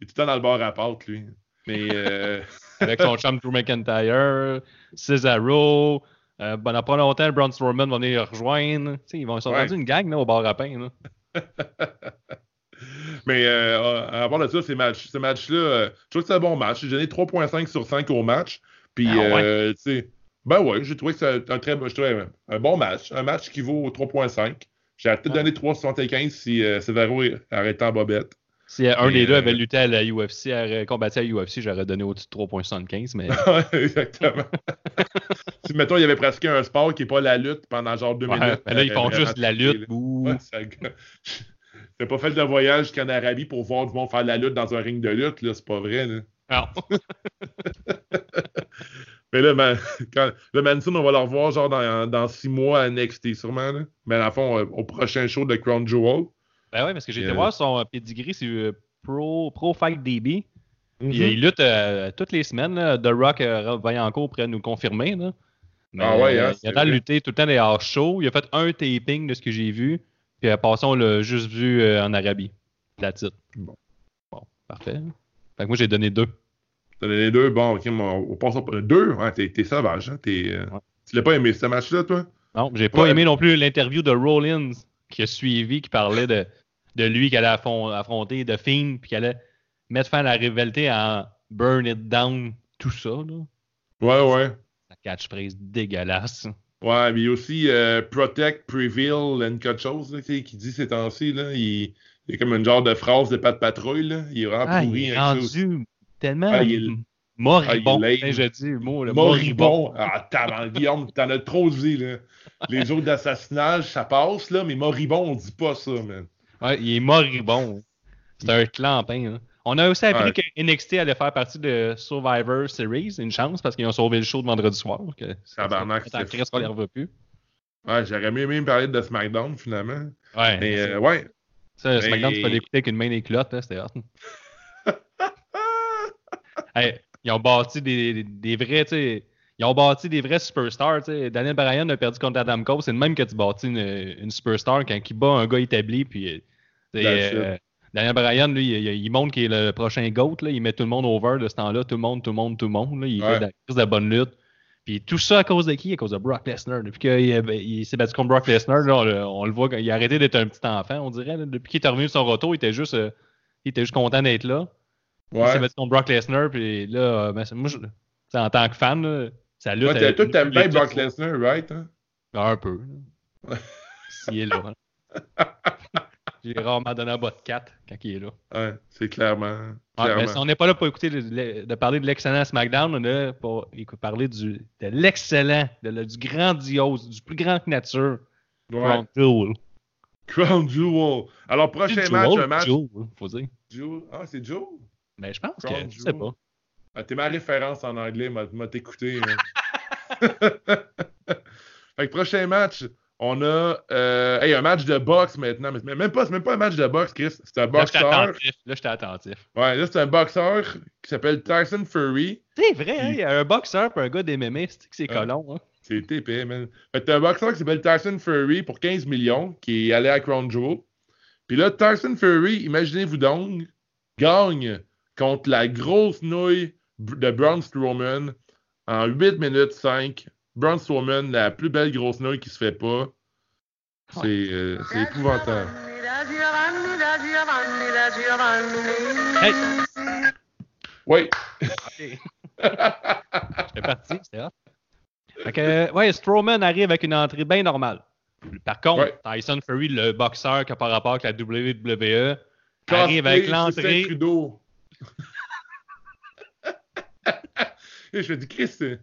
il est tout le temps dans le bar à pâte, lui. Mais, euh, <laughs> avec son chum Drew McIntyre, Cesaro. Euh, ben, dans pas longtemps, Braun Strowman va venir le rejoindre. Ils vont se Ouais. une gang là, au bar à pain. Là. <laughs> mais euh, à part de ça, ces matchs, ce match-là, euh, je trouve que c'est un bon match. J'ai donné 3.5 sur 5 au match. Puis, Ah ouais? ben ouais, j'ai trouvé que c'est un très bon- je trouvais un bon match. Un match qui vaut 3.5. J'aurais peut-être Ouais. donné 3,75 si euh, Cesaro arrêtait en bobette. Si un Mais, des deux euh, avait lutté à la UFC, combattu à la UFC, j'aurais donné au-dessus de 3.75, mais <laughs> Exactement. <laughs> si, mettons, il y avait pratiqué un sport qui n'est pas la lutte pendant genre deux Ouais, minutes. mais là, ils euh, font juste de la lutte. Ouais, ça- <laughs> T'as pas fait de voyage jusqu'en Arabie pour voir du monde faire de la lutte dans un ring de lutte, là, c'est pas vrai, là. Non. Mais là, man, <laughs> quand, le Manson, on va le revoir genre dans, dans six mois à NXT, sûrement, là. Mais à la fond, euh, au prochain show de Crown Jewel. Ben ouais, parce que j'ai été Euh, voir son pedigree, c'est euh, Pro, Pro Fight DB. Mhm. euh, il lutte euh, toutes les semaines. là. The Rock euh, Vaillancourt pourrait nous confirmer. Là. Mais, Ah ouais, hein, euh, il a lutter tout le temps des hors shows. Il a fait un taping de ce que j'ai vu. Puis ça, on l'a juste vu euh, en Arabie. La titre. Bon. Bon, parfait. Fait que moi, j'ai donné deux. Donné deux, bon, ok, on, on passe au deux. Ouais, t'es, t'es sauvage, hein. T'es, euh, Ouais. Tu l'as pas aimé, ce match-là, toi? Non, j'ai pas Ouais. aimé non plus l'interview de Rollins qui a suivi, qui parlait de, de lui qui allait affron- affronter The Fiend, puis qui allait mettre fin à la rivalité en burn it down, tout ça. Là. Ouais, ouais. La catchphrase dégueulasse. Ouais, mais il y a aussi euh, Protect, Prevail, and quelque chose là, qui dit ces temps-ci. Là, il, il y a comme une genre de phrase de pas de patrouille. Là. Il est vraiment Ah, il pourri. est rendu tellement Ah, il moribond. Ah, il. Hein, je dis le mot. le Moribond. Ah, tabarnak, Guillaume, t'en as trop dit. Là. Les autres d'assassinage, ça passe, là, mais moribond, on dit pas ça, man. Ouais, il est moribond. C'est un clampin. là. On a aussi appris Ouais. que NXT allait faire partie de Survivor Series. Une chance parce qu'ils ont sauvé le show de vendredi soir. Que Tabarnak, c'est qu'on les revoit plus. Ouais, j'aurais mieux même parler de SmackDown, finalement. Ouais. Mais euh, ouais. Ça, SmackDown, tu peux l'écouter avec une main et culottes, là, c'était hot. <laughs> Hey, ils ont bâti des, des, des vrais, tu sais. Ils ont bâti des vrais superstars, sais. Daniel Bryan a perdu contre Adam Cole. C'est le même que tu bâtis une, une superstar quand il bat un gars établi. Puis, euh, euh, Daniel Bryan, lui, il, il montre qu'il est le prochain GOAT. Là. Il met tout le monde over de ce temps-là. Tout le monde, tout le monde, tout le monde. Là. Il Ouais. fait de la crise de la bonne lutte. Puis tout ça à cause de qui? À cause de Brock Lesnar. Depuis qu'il il, il s'est battu contre Brock Lesnar, là, on, le- on le voit, il a arrêté d'être un petit enfant, on dirait. là. Depuis qu'il est revenu de son retour, il était juste, euh, il était juste content d'être là. Il s'est Ouais. battu contre Brock Lesnar, puis là, euh, ben, moi, je- en tant que fan, là, ça lutte. Ouais, toi, t'aimes bien Brock Lesnar, right? hein? Un peu. <laughs> S'il est là. hein. <laughs> J'ai rarement donné un bas de 4 quand il est là. Ouais, c'est clairement. Ouais, clairement. mais on n'est pas là pour écouter le- le- de parler de l'excellent SmackDown, on est là pour parler du, de l'excellent, du grandiose, du plus grand que nature. Ouais. Crown Jewel. Crown Jewel. Alors, prochain match, Jewel, un match. Jewel, faut dire. Jewel. Ah, c'est Jewel? Mais je pense Crown que, je sais pas. Ah, t'es ma référence en anglais, m'a m'a t'écouté. hein. <laughs> fait que prochain match, on a euh, hey, un match de boxe maintenant. Mais c'est même pas, c'est même pas un match de boxe, Chris. C'est un boxeur. Là, j'étais attentif. Ouais, là, c'est un boxeur qui s'appelle Tyson Fury. C'est vrai, hein, il y a un boxeur et un gars d'MMA, c'est que c'est Ah. colon. Hein? C'est TP, man. Fait que t'as un boxeur qui s'appelle Tyson Fury pour 15 millions, qui est allé à Crown Jewel. Puis là, Tyson Fury, imaginez-vous donc, gagne contre la grosse nouille de Braun Strowman en 8 minutes 5. Braun Strowman, la plus belle grosse nouille qui se fait pas. C'est euh, c'est épouvantable. Hey! Oui. <laughs> J'étais parti, c'était hot. Fait que, ouais, Strowman arrive avec une entrée bien normale. Par contre, Ouais. Tyson Fury, le boxeur qui a par rapport avec la WWE, arrive avec l'entrée. Trudeau. Et je me dis, Chris, euh,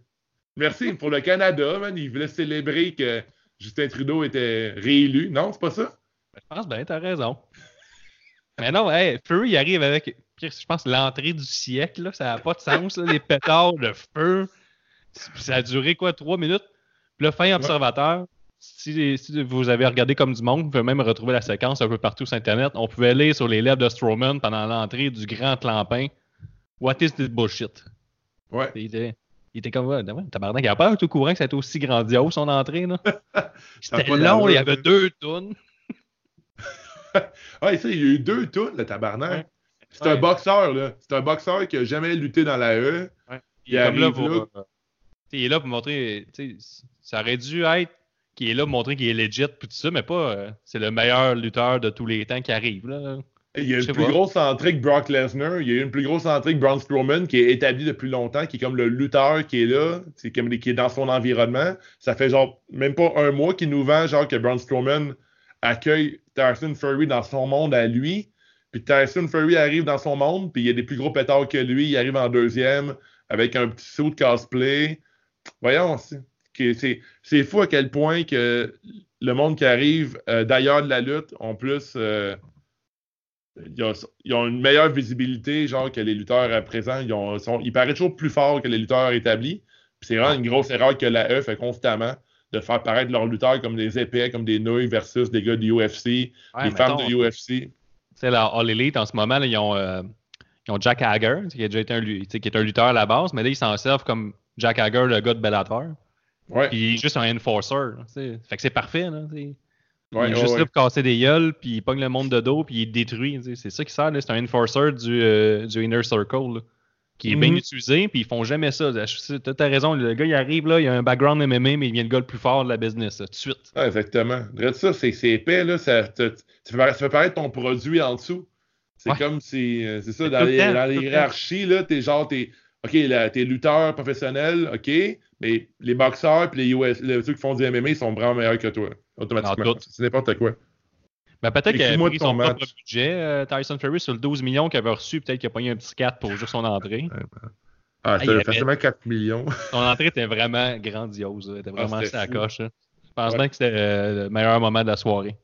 merci pour le Canada, man. Il voulait célébrer que Justin Trudeau était réélu. Non, c'est pas ça? Je pense bien, t'as raison. Mais non, hey, Fury il arrive avec, je pense, l'entrée du siècle. Là, ça n'a pas de sens. Là, les pétards, le feu. Ça a duré quoi, trois minutes? Puis le fin observateur, si, si vous avez regardé comme du monde, vous pouvez même retrouver la séquence un peu partout sur Internet. On pouvait lire sur les lèvres de Strowman pendant l'entrée du grand clampin. What is this bullshit? Ouais. Il était, il était comme, ouais, tabarnak, il a pas été au courant que c'était aussi grandiose son entrée. là. Ça <laughs> a C'était long, il y avait ça. deux tonnes. <laughs> Ouais, ça, il y a eu deux tours, le tabarnak. Ouais. C'est un boxeur, là. C'est un boxeur qui a jamais lutté dans la E. Il est là pour, là. euh, il est là pour montrer. Ça aurait dû être qu'il est là pour montrer qu'il est legit puis tout ça, mais pas. euh, c'est le meilleur lutteur de tous les temps qui arrive. Là. Il y a une plus pas. grosse entrée que Brock Lesnar. Il y a une plus grosse entrée que Braun Strowman qui est établi depuis longtemps, qui est comme le lutteur qui est là, c'est comme qui est dans son environnement. Ça fait genre même pas un mois qu'il nous vend genre que Braun Strowman accueille Tyson Fury dans son monde à lui. Puis Tyson Fury arrive dans son monde, puis il y a des plus gros pétards que lui. Il arrive en deuxième avec un petit saut de cosplay. Voyons, que c'est c'est fou à quel point que le monde qui arrive euh, d'ailleurs de la lutte ont plus. euh, ils, ont, ils ont une meilleure visibilité, genre que les lutteurs à présent. Ils, ont, sont- ils paraissent toujours plus forts que les lutteurs établis. Puis c'est vraiment une grosse erreur que la E fait constamment de faire paraître leurs lutteurs comme des épais, comme des nouilles versus des gars du UFC, Ouais, des femmes de UFC. Tu sais, la All Elite, en ce moment, là, ils, ont, euh, ils ont Jack Hager, qui, a déjà été un, qui est un lutteur à la base, mais là, ils s'en servent comme Jack Hager, le gars de Bellator. Ouais, Puis il est juste un enforcer. là. Fait que c'est parfait. Là, il est ouais, juste là pour casser des gueules, puis il pogne le monde de dos, puis il détruit. C'est ça qui sert. C'est un enforcer du, euh, du Inner Circle. là, qui est bien Mhm. utilisé, puis ils font jamais ça. Tu as raison, le gars il arrive là, il a un background MMA, mais il vient le gars le plus fort de la business, tout de suite. Exactement. Regarde ça, c'est épais, là. Ça, ça, ça fait, paraître- ton produit en dessous. C'est Ouais. comme si. euh, C'est ça, dans le les, temps, dans là, t'es genre, t'es. OK, t'es lutteur professionnel, OK, mais les boxeurs puis les US, les- ceux qui font du MMA, sont vraiment meilleurs que toi, automatiquement. C'est n'importe quoi. Ben, peut-être qu'il a pris son propre match. budget, euh, Tyson Fury, sur le 12 millions qu'il avait reçu, peut-être qu'il a pogné un petit 4 pour juste son entrée. Ah, c'était avait- facilement 4 millions. <laughs> Son entrée était vraiment grandiose. Elle était vraiment Ah, à fou. coche. Je pense Ouais. bien que c'était euh, le meilleur moment de la soirée.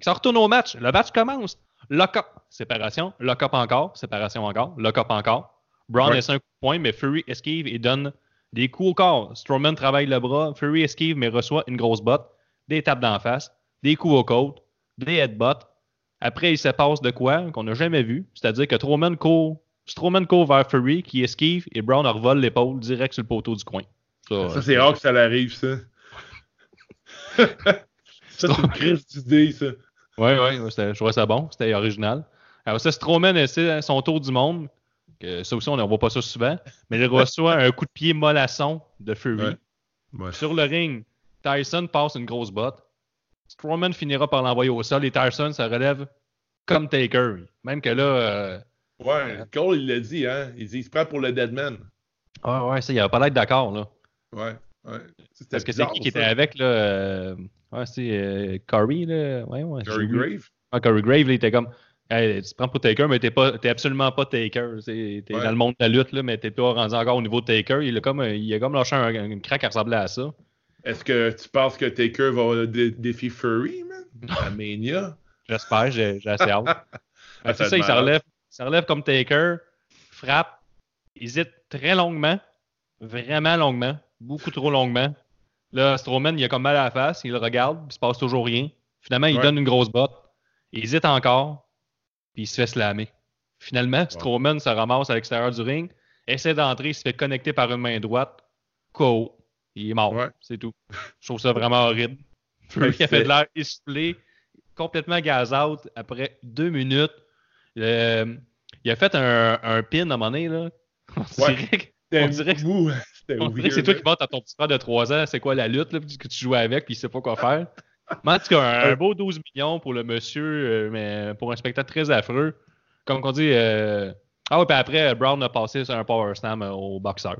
Ça retourne au match. Le match commence. Lock-up, séparation. Lock-up encore, séparation encore. Lock-up encore. Brown Ouais. essaie un coup de poing, mais Fury esquive et donne des coups au corps. Strowman travaille le bras. Fury esquive, mais reçoit une grosse botte. Des tapes d'en face. Des coups aux côtes. Des headbutts. Après, il se passe de quoi qu'on n'a jamais vu. C'est-à-dire que Strowman court, Strowman court vers Fury, qui esquive, et Brown revole l'épaule direct sur le poteau du coin. Ça, Ça, c'est rare que ça l'arrive, ça. <laughs> ça, c'est une crise d'idée, ça. Ouais, ouais, ouais, c'était- je trouvais ça bon, c'était original. Alors ça, Strowman essaie son tour du monde. Que ça aussi, on ne voit pas ça souvent. Mais il reçoit un coup de pied mollasson de Fury. Ouais. Ouais. Sur le ring, Tyson passe une grosse botte. Strowman finira par l'envoyer au sol et Tyson se relève comme Taker. Même que là, euh, Ouais, Cole, il l'a dit, hein. Il dit, il se prend pour le Deadman. ah ouais, ça, il avait pas l'air d'être là. Ouais, ouais. Parce que c'est qui qui ça. était avec, là? euh, ouais, c'est euh, Corey, là. Ouais, ouais. Oublié. Grave. Ah, Corey Grave, là, il était comme. Hey, tu te prends pour Taker, mais t'es pas, t'es absolument pas Taker. T'es Ouais. dans le monde de la lutte, là, mais t'es pas rendu encore au niveau de Taker. Il a comme, il a comme lâché un, une craque qui ressemblait à ça. Est-ce que tu penses que Taker va dé- défier Fury, man? À Mania? <laughs> J'espère, j'ai assez hâte. <laughs> Ah, c'est ça ça, il se relève, relève comme Taker, frappe, hésite très longuement, vraiment longuement, beaucoup trop longuement. Là, Strowman, il a comme mal à la face, il le regarde, il se passe toujours rien. Finalement, il Ouais. donne une grosse botte, il hésite encore, puis il se fait slammer. Finalement, Strowman se ramasse à l'extérieur du ring, essaie d'entrer, il se fait connecter par une main droite, KO. Il est mort, Ouais. c'est tout. Je trouve ça vraiment horrible. <laughs> Fury qui a fait de l'air essoufflé, complètement gaz out après deux minutes. Il a fait un, un pin à un moment donné, là. <laughs> On Ouais. dirait que- On dirait c'est toi qui montres à ton petit frère de 3 ans, c'est quoi la lutte, là, que tu joues avec, puis il sait pas quoi faire. Mais en tout cas, un, un beau 12 millions pour le monsieur, euh, mais pour un spectacle très affreux. Comme on dit, euh, ah ouais, puis après, Brown a passé sur un power slam euh, au boxeur.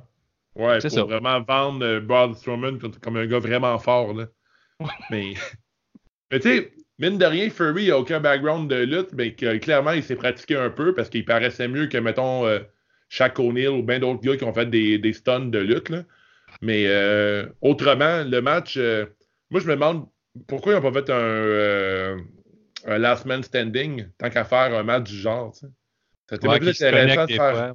Ouais, C'est pour ça. vraiment vendre Braun Strowman comme, un gars vraiment fort. Là. Mais, <laughs> mais tu sais, mine de rien, Furry a aucun background de lutte, mais que, clairement, il s'est pratiqué un peu parce qu'il paraissait mieux que, mettons, euh, Shaq O'Neal ou bien d'autres gars qui ont fait des, des stuns de lutte. Là. Mais euh, autrement, le match, euh, moi, je me demande pourquoi ils n'ont pas fait un, euh, un last man standing tant qu'à faire un match du genre. tu sais? Ça Ouais, plus intéressant de faire.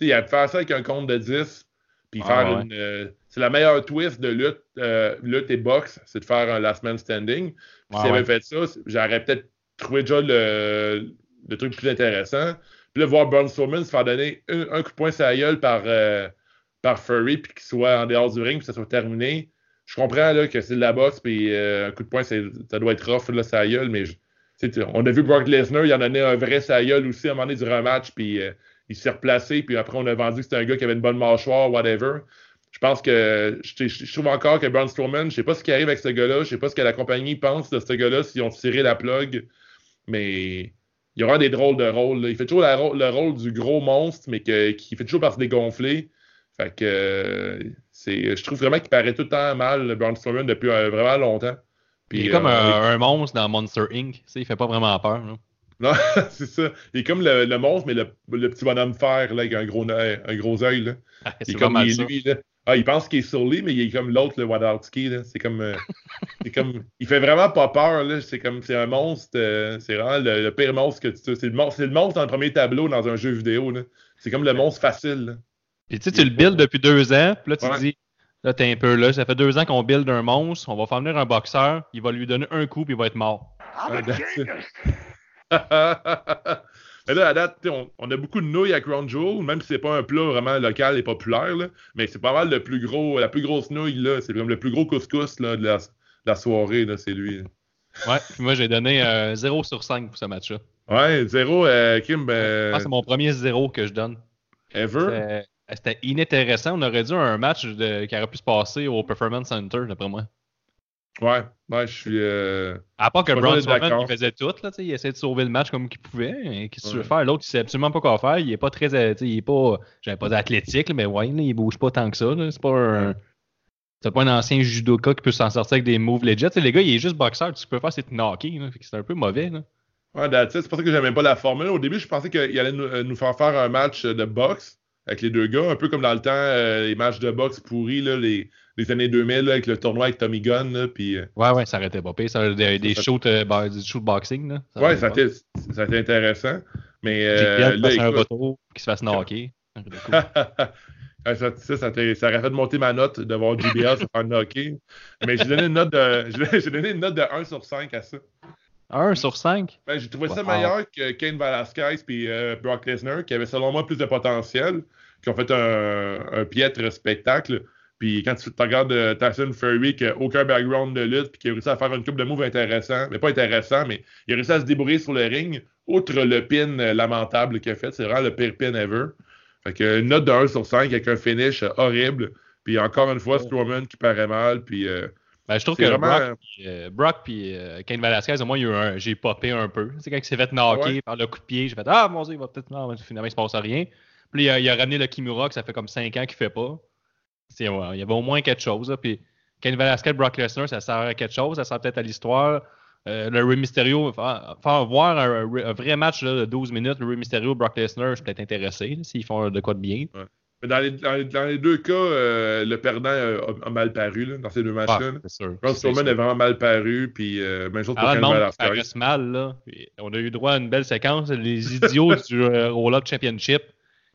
il a faire ça avec un compte de 10, puis Ah, faire ouais. une. euh, c'est la meilleure twist de lutte, euh, lutte et boxe, c'est de faire un last man standing. Puis Ouais, s'il avait fait ça, j'aurais peut-être trouvé déjà le, le truc plus intéressant. Puis là, voir Braun Strowman se faire donner un, un coup de poing sur la gueule par, euh, par Furry, puis qu'il soit en dehors du ring, puis que ça soit terminé. Je comprends là, que c'est de la boxe, puis euh, un coup de poing, ça doit être rough, là, la gueule, mais on a vu Brock Lesnar, il en donné un vrai la gueule aussi à un moment donné durant un match, puis euh, il s'est replacé, puis après on a vendu que c'était un gars qui avait une bonne mâchoire, whatever. Je pense que je, trouve encore que Braun Strowman, je sais pas ce qui arrive avec ce gars-là, je sais pas ce que la compagnie pense de ce gars-là, s'ils ont tiré la plug, mais il y aura des drôles de rôles. Il fait toujours le rôle du gros monstre, mais que- qui fait toujours par se dégonfler. Fait que je trouve vraiment qu'il paraît tout le temps mal, le Braun Strowman, depuis euh, vraiment longtemps. Puis, Il est comme euh, un, un monstre dans Monster Inc. Il fait pas vraiment peur. là. Non, <laughs> c'est ça. Il est comme le, le monstre, mais le, le petit bonhomme fer, là, avec un gros, un gros œil, là. Ah, est comme il est ça. lui, là. Ah, il pense qu'il est sur lui, mais il est comme l'autre, le Wadowski. C'est comme, euh, <laughs> comme. Il fait vraiment pas peur. C'est comme. C'est un monstre. euh, c'est vraiment le, le pire monstre que tu. C'est le, le monstre dans le premier tableau dans un jeu vidéo. C'est comme le monstre facile. Puis tu sais, tu le builds depuis deux ans, puis là, tu Ouais. te dis, là, t'es un peu là, ça fait deux ans qu'on build un monstre, on va faire venir un boxeur, il va lui donner un coup, puis il va être mort. Ah, it. <laughs> mais là, à date, on, on a beaucoup de nouilles à Crown Jewel, même si c'est pas un plat vraiment local et populaire, là, mais c'est pas mal le plus gros, la plus grosse nouille, là. C'est comme le plus gros couscous là, de, la, de la soirée, là, c'est lui. là. Ouais, puis moi, j'ai donné euh, 0 sur 5 pour ce match-là. Ouais, zéro, euh, Kim, Je ben, pense que c'est mon premier zéro que je donne. ever? C'était- C'était inintéressant. On aurait dû un match de- qui aurait pu se passer au Performance Center, d'après moi. Ouais, ouais, je suis. euh, À part que Braun Strowman, il faisait tout, là, il essayait de sauver le match comme qu'il pouvait. mais Qu'est-ce que tu veux faire? L'autre, il sait absolument pas quoi faire. Il est pas très. euh, Il est pas. J'avais pas d'athlétique, mais ouais, là, il bouge pas tant que ça. C'est pas un. C'est pas un ancien judoka qui peut s'en sortir avec des moves legit. Les gars, il est juste boxeur. Tout ce qu'il peut faire, c'est te knocker. C'est un peu mauvais. Là. Ouais, c'est pour ça que j'aimais pas la formule. Au début, je pensais qu'il allait nous, euh, nous faire faire un match de boxe avec les deux gars, un peu comme dans le temps, euh, les matchs de boxe pourris, là, les, les années 2000, là, avec le tournoi avec Tommy Gunn, là, puis... euh, Ouais, ouais, ça arrêtait pas pire. Ça, des, des Ça- euh, du shoot boxing. Là. ouais, ça a été été ça a été intéressant. Mais euh, là, fasse un écoute, retour, qui se fasse knocker. <laughs> Ça. Ouais, ça, ça, ça, ça aurait fait monter ma note de voir JBL se faire knocker. Mais j'ai donné une note de <laughs> j'ai donné une note de 1 sur 5 à ça. 1 sur 5. Ben, j'ai trouvé ça meilleur que Kane Velasquez et Brock Lesnar, qui avaient selon moi plus de potentiel, qui ont fait un, un piètre spectacle. Puis quand tu regardes euh, Tyson Fury, qui n'a aucun background de lutte, puis qui a réussi à faire une coupe de moves intéressants, mais pas intéressant, mais il a réussi à se débrouiller sur le ring, outre le pin euh, lamentable qu'il a fait, c'est vraiment le pire pin ever. Fait que une note de 1 sur 5 avec un finish euh, horrible. Puis encore une fois, Strowman qui paraît mal, puis euh, Ben, je trouve que vraiment- Brock, euh, Brock puis euh, Kane Velasquez, au moins, il y a eu un- j'ai popé un peu. C'est quand il s'est fait knocker ouais? par le coup de pied, j'ai fait Ah mon dieu, il va peut-être. Non, finalement, il se passe rien. Puis il a, il a ramené le Kimura, que ça fait comme 5 ans qu'il fait pas. Ouais, il y avait au moins quelque chose. là. Puis Kane Velasquez, Brock Lesnar, ça sert à quelque chose, ça sert peut-être à l'histoire. Euh, le Rey Mysterio, faire, faire voir un, un vrai match là, de 12 minutes, le Rey Mysterio, Brock Lesnar, je suis peut-être intéressé s'ils font de quoi de bien. Mais dans, les, dans, les, dans les deux cas, euh, le perdant euh, a, a mal paru là, dans ces deux matchs-là. Ah, là. c'est sûr. Braun C'est Strowman sûr. est vraiment mal paru, puis euh, même chose pour paraissent mal, là. On a eu droit à une belle séquence. Les idiots du euh, Roll-Up Championship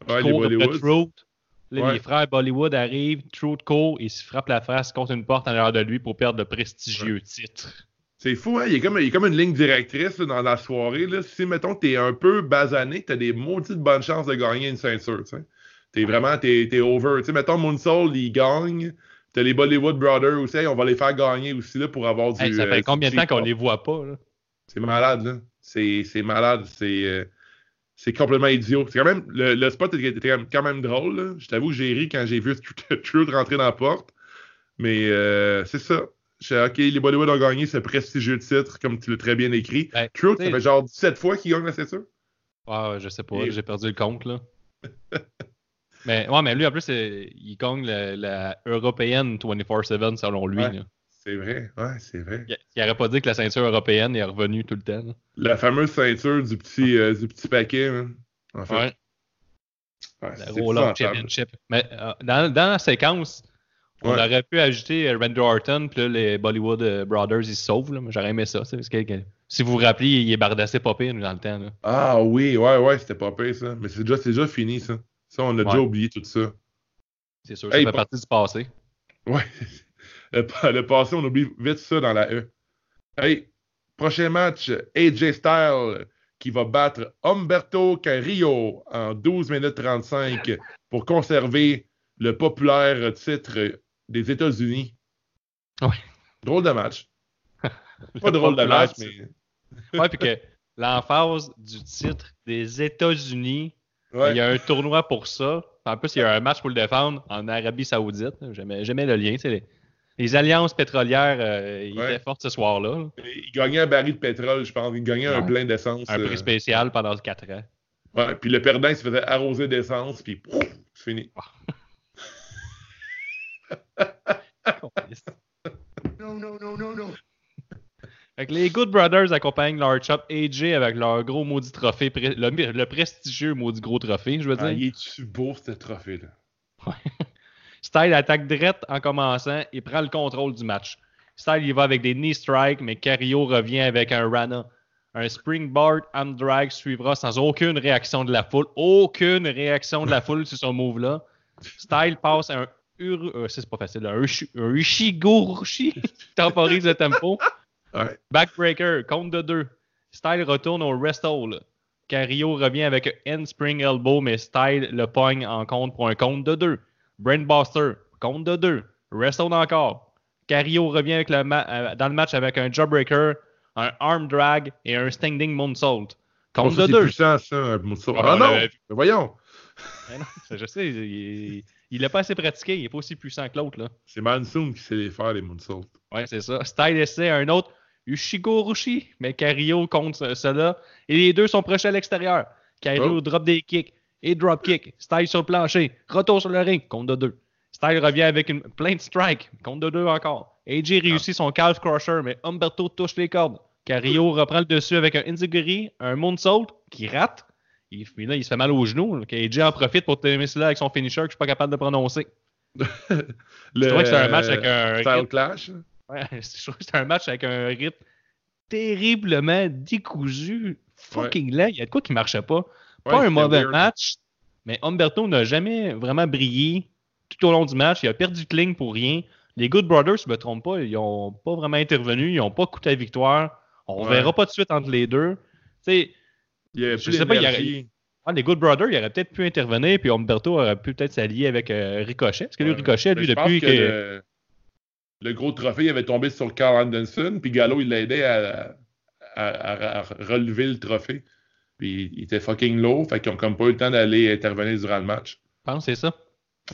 Ouais, les courent après Bollywood. Truth. Là, Ouais. Les frères Bollywood arrivent, Truth court et se frappe la face contre une porte en arrière de lui pour perdre le prestigieux titre. C'est fou, hein? Il y a comme, il comme une ligne directrice là, dans la soirée. Là. Si, mettons, t'es un peu basané, t'as des maudites bonnes chances de gagner une ceinture, tu sais. T'es vraiment, t'es, over. Tu sais, mettons, Moonsoul, il gagne. T'as les Bollywood Brothers aussi. On va les faire gagner aussi, là, pour avoir du... Hey, ça euh, fait combien de temps qu'on les voit pas? Là? C'est malade, là. C'est malade. C'est euh, c'est complètement idiot. C'est quand même, le, le spot était quand même, drôle. là. Je t'avoue, j'ai ri quand j'ai vu <laughs> Truth rentrer dans la porte. Mais euh, c'est ça. Je OK, les Bollywood ont gagné ce prestigieux titre, comme tu l'as très bien écrit. Ben, Truth, ça fait genre 17 fois qu'il gagne la ceinture. Ah, je sais pas, Et- j'ai perdu le compte, là. <laughs> mais, ouais, mais lui, en plus, il gagne la, la européenne 24-7 selon lui. Ouais. C'est vrai, ouais, c'est vrai. Il, il aurait pas dit que la ceinture européenne est revenue tout le temps. là. La fameuse ceinture du petit, euh, du petit paquet, man. En fait. Ouais, Ouais, la épouvantable. Championship. Mais euh, dans, dans la séquence, on aurait pu ajouter euh, Randy Orton, puis les Bollywood Brothers, ils se sauvent. là. Mais J'aurais aimé ça. Parce que, si vous vous rappelez, il est bardassé pas pire dans le temps. Là. Ah oui, ouais, ouais, c'était pas pire, ça. Mais c'est déjà, c'est déjà fini, ça. Ça, on a déjà oublié tout ça. C'est sûr, ça Hey, fait pas- partie du passé. Ouais. <laughs> Le, pa- le passé, on oublie vite ça dans la E. Hey, prochain match, AJ Styles qui va battre Humberto Carrillo en 12 minutes 35 pour conserver le populaire titre des États-Unis. Ouais. Drôle de match. <laughs> Pas drôle de match, mais. Ouais, puis que l'emphase du titre des États-Unis, Ouais. il y a un tournoi pour ça. En plus, il y a un match pour le défendre en Arabie Saoudite. J'aimais le lien. Les, les alliances pétrolières, euh, ils Ouais. étaient fortes ce soir-là. là. Il gagnait un baril de pétrole, je pense. Il gagnait un plein d'essence. Un euh, prix spécial pendant 4 ans. Ouais, puis le perdant, il se faisait arroser d'essence, puis pouf, c'est fini. <laughs> Fait que les Good Brothers accompagnent leur chop AJ avec leur gros maudit trophée, le, le prestigieux maudit gros trophée, je veux dire. Ah, il est-tu beau, ce trophée-là? <laughs> Style attaque direct en commençant et prend le contrôle du match. Style il va avec des knee strikes, mais Carrillo revient avec un Rana. Un springboard arm drag suivra sans aucune réaction de la foule. Aucune réaction de la foule sur ce move-là. Style passe un Uru- euh, c'est pas facile, un, un Ushigoroshi <laughs> temporise le tempo. Ouais. Backbreaker, compte de deux. Style retourne au rest hold. Carrillo revient avec un spring elbow, mais Style le pogne en compte pour un compte de deux. Brainbuster, compte de deux. Rest hold encore. Carrillo revient avec le ma- euh, dans le match avec un jawbreaker, un arm drag et un standing moonsault. Oh, Compte ça, de c'est deux. puissant, ça, un moonsault. Ouais, Ah on non! voyons! <laughs> Mais non, je sais, il, il l'a pas assez pratiqué, il est pas aussi puissant que l'autre. là. C'est Mansoon qui sait les faire, les moonsaults. Ouais, c'est ça. Style essaie un autre Ushigoroshi, mais Carrillo compte ce- cela. Et les deux sont proches à l'extérieur. Carrillo Oh. drop des kicks et drop kick. Style sur le plancher. Retour sur le ring. Compte de deux. Style revient avec une plein de strike. Compte de deux encore. AJ réussit son calf crusher, mais Humberto touche les cordes. Carrillo reprend le dessus avec un Inziguri, un moonsault qui rate. Il, puis là, il se fait mal au genou. AJ en profite pour terminer cela avec son finisher que je suis pas capable de prononcer. <laughs> Le, trouvais que c'était un match avec un Style rythme- Clash. Ouais, <laughs> je trouve que c'est un match avec un rythme terriblement décousu, fucking laid. Il y a de quoi qui marchait pas. Pas Ouais, un mauvais weird. match, mais Humberto n'a jamais vraiment brillé tout au long du match. Il a perdu de ligne pour rien. Les Good Brothers, je me trompe pas, ils ont pas vraiment intervenu. Ils ont pas coûté la victoire. On Ouais. verra pas de suite entre les deux. Tu sais, Il y a Je plus sais pas, il y a- d'énergie. ah, les Good Brothers, il aurait peut-être pu intervenir, puis Humberto aurait pu peut-être s'allier avec euh, Ricochet. Parce que lui. Ricochet, lui, depuis que que. le, le gros trophée il avait tombé sur Carl Anderson, puis Gallo, il l'a aidé à, à- à- à relever le trophée. Puis il était fucking low, fait qu'ils ont comme pas eu le temps d'aller intervenir durant le match. Je pense c'est ça.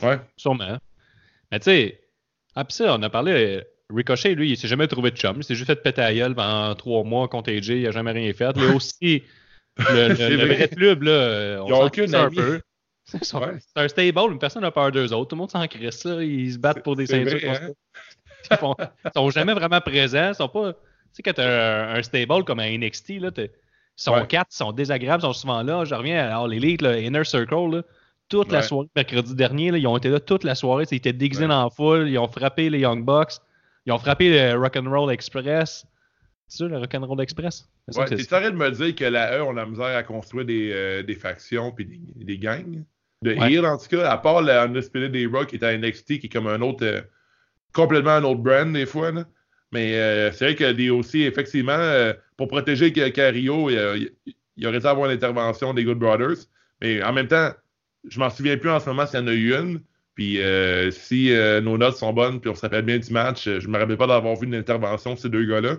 Ouais. Sûrement. Mais tu sais, ah, pis ça, on a parlé. euh, Ricochet, lui, il s'est jamais trouvé de chum. Il s'est juste fait péter la gueule pendant trois mois contre AJ. Il a jamais rien fait. A <laughs> aussi. Le, le- vrai. club, là, euh, on Ils ont aucune un peu. C'est ça. Ouais. Un stable, une personne n'a peur d'eux autres. Tout le monde s'en crisse, là. Ils se battent pour des ceintures. vrai, comme hein? ça. Ils, font- ils sont jamais vraiment présents. Ils sont pas. Tu sais, quand t'as un, un stable comme un NXT, là, ils sont Ouais. quatre, ils sont désagréables, ils sont souvent là. Je reviens à là, Inner Circle, là. Toute la soirée, mercredi dernier, là, ils ont été là toute la soirée. Ils étaient déguisés dans la foule. Ils ont frappé les Young Bucks. Ils ont frappé le Rock'n'Roll Express. C'est ça, le Rock'n'Roll Express? C'est Ouais, T'es de me dire que la E, on a la misère à construire des, euh, des factions puis des, des gangs? De Ouais. En tout cas, à part le Undisputed des Rock qui est à NXT, qui est comme un autre, euh, complètement un autre brand des fois. là. Mais euh, c'est vrai que des aussi, effectivement, pour protéger Ca- Carrillo, il, il- il aurait dû avoir l'intervention des Good Brothers. Mais en même temps, je m'en souviens plus en ce moment s'il y en a eu une. Puis euh, si euh, nos notes sont bonnes, puis on se rappelle bien du match, euh, je me rappelle pas d'avoir vu une intervention de ces deux gars-là.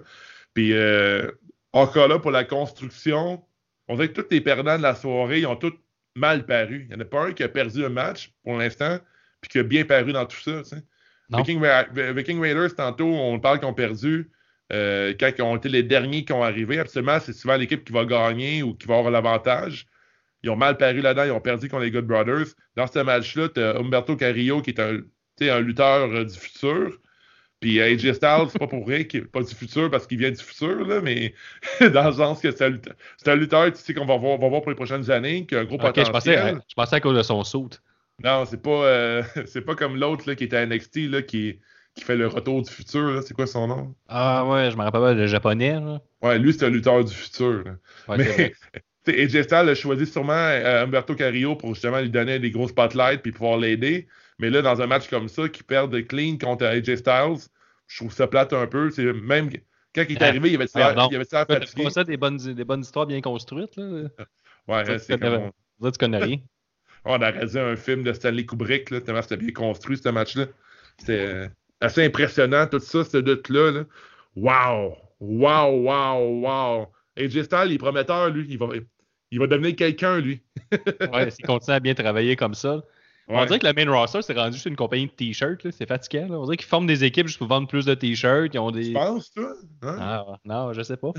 Puis euh, encore là, pour la construction, on dirait que tous les perdants de la soirée, ils ont tous mal paru. Il n'y en a pas un qui a perdu un match pour l'instant, puis qui a bien paru dans tout ça. tu sais. Viking, Ra- Viking Raiders, tantôt, on parle qu'ils ont perdu. euh, quand ils ont été les derniers qui ont arrivé, absolument, c'est souvent l'équipe qui va gagner ou qui va avoir l'avantage. Ils ont mal paru là-dedans, ils ont perdu contre les Good Brothers. Dans ce match-là, tu as Humberto Carrillo qui est un, tu sais, un lutteur euh, du futur. Puis AJ Styles, c'est pas pour rien qu'il n'est pas du futur parce qu'il vient du futur, là, mais <laughs> dans le sens que c'est un lutteur, c'est un lutteur tu sais, qu'on va voir, va voir pour les prochaines années, qui a un gros Ok, je potentiel. pensais, je pensais à cause de son saut. Non, c'est pas, euh, <laughs> c'est pas comme l'autre qui était à NXT là, qui, qui fait le retour du futur. là. C'est quoi son nom? Ah ouais, je me rappelle pas le japonais. Là. Ouais, lui, c'est un lutteur du futur. là. Ouais. Mais AJ <laughs> Styles a choisi sûrement euh, Humberto Carrillo pour justement lui donner des gros spotlights puis pouvoir l'aider. Mais là, dans un match comme ça, qui perd clean contre AJ Styles, je trouve ça plate un peu. C'est même quand il est Ah, arrivé, il avait pardon. il avait fatigué. pas ça des bonnes, des bonnes histoires bien construites, là? Ouais, Ça, c'est comme on, tu connais rien. <laughs> on aurait dit un film de Stanley Kubrick, là, tellement c'était bien construit, ce match-là. C'était euh, assez impressionnant, tout ça, ce lutte-là. Là. Wow! Wow, wow, wow! AJ Styles, il est prometteur, lui. Il va, il va devenir quelqu'un, lui. <laughs> Ouais, s'il continue à bien travailler comme ça. On Ouais. dirait que le main roster, c'est rendu juste une compagnie de t-shirts. C'est fatigant. là. On dirait qu'ils forment des équipes juste pour vendre plus de t-shirts. Ils ont des. Tu penses, toi? Hein? Ah, non, je sais pas.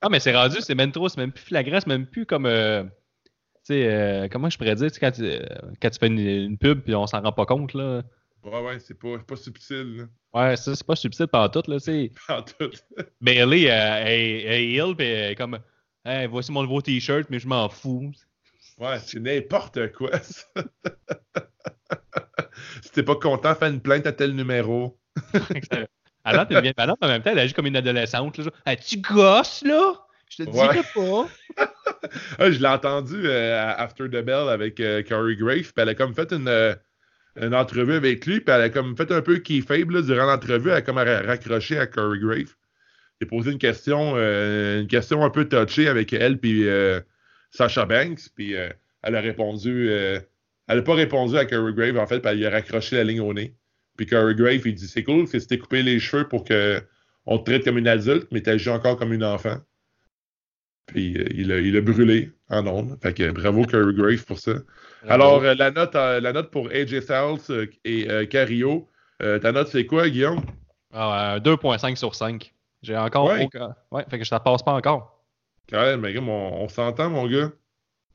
Ah, <laughs> mais c'est rendu, c'est même trop, c'est même plus flagrant, c'est même plus comme. euh, Tu sais, euh, comment je pourrais dire, quand tu, euh, quand tu fais une, une pub puis on s'en rend pas compte, là. Ouais, ouais, c'est pas, pas subtil, là. Ouais, ça, c'est pas subtil par tout, là. Tu sais, <laughs> En tout. Bailey, heel, puis elle est comme. Hey, voici mon nouveau t-shirt, mais je m'en fous. Ouais, c'est n'importe quoi, ça. <laughs> si t'es pas content, fais une plainte à tel numéro. Date, elle devient malade, mais en même temps, elle agit comme une adolescente. Là, tu gosses, là? Je te Ouais. dirais pas. <laughs> Ah, je l'ai entendu euh, à After the Bell avec euh, Corey Grave, puis elle a comme fait une, euh, une entrevue avec lui, puis elle a comme fait un peu keyfabe là, durant l'entrevue, elle a comme ra- raccroché à Corey Grave. A posé une question, euh, une question un peu touchée avec elle puis euh, Sasha Banks, puis euh, elle a répondu, euh, elle n'a pas répondu à Corey Grave en fait, puis elle lui a raccroché la ligne au nez. Puis Corey Grave, il dit c'est cool, que c'était coupé les cheveux pour que on te traite comme une adulte, mais t'agis encore comme une enfant. Puis euh, il, a, il a brûlé en ondes. Fait que bravo Curry Grave pour ça. Alors, la, note, la note pour AJ Styles et euh, ta note c'est quoi, Guillaume? Ah, ouais, 2.5 sur 5. J'ai encore Ouais. aucun- Ouais, fait que ça passe pas encore. Quand même, mais gars, on, on s'entend, mon gars?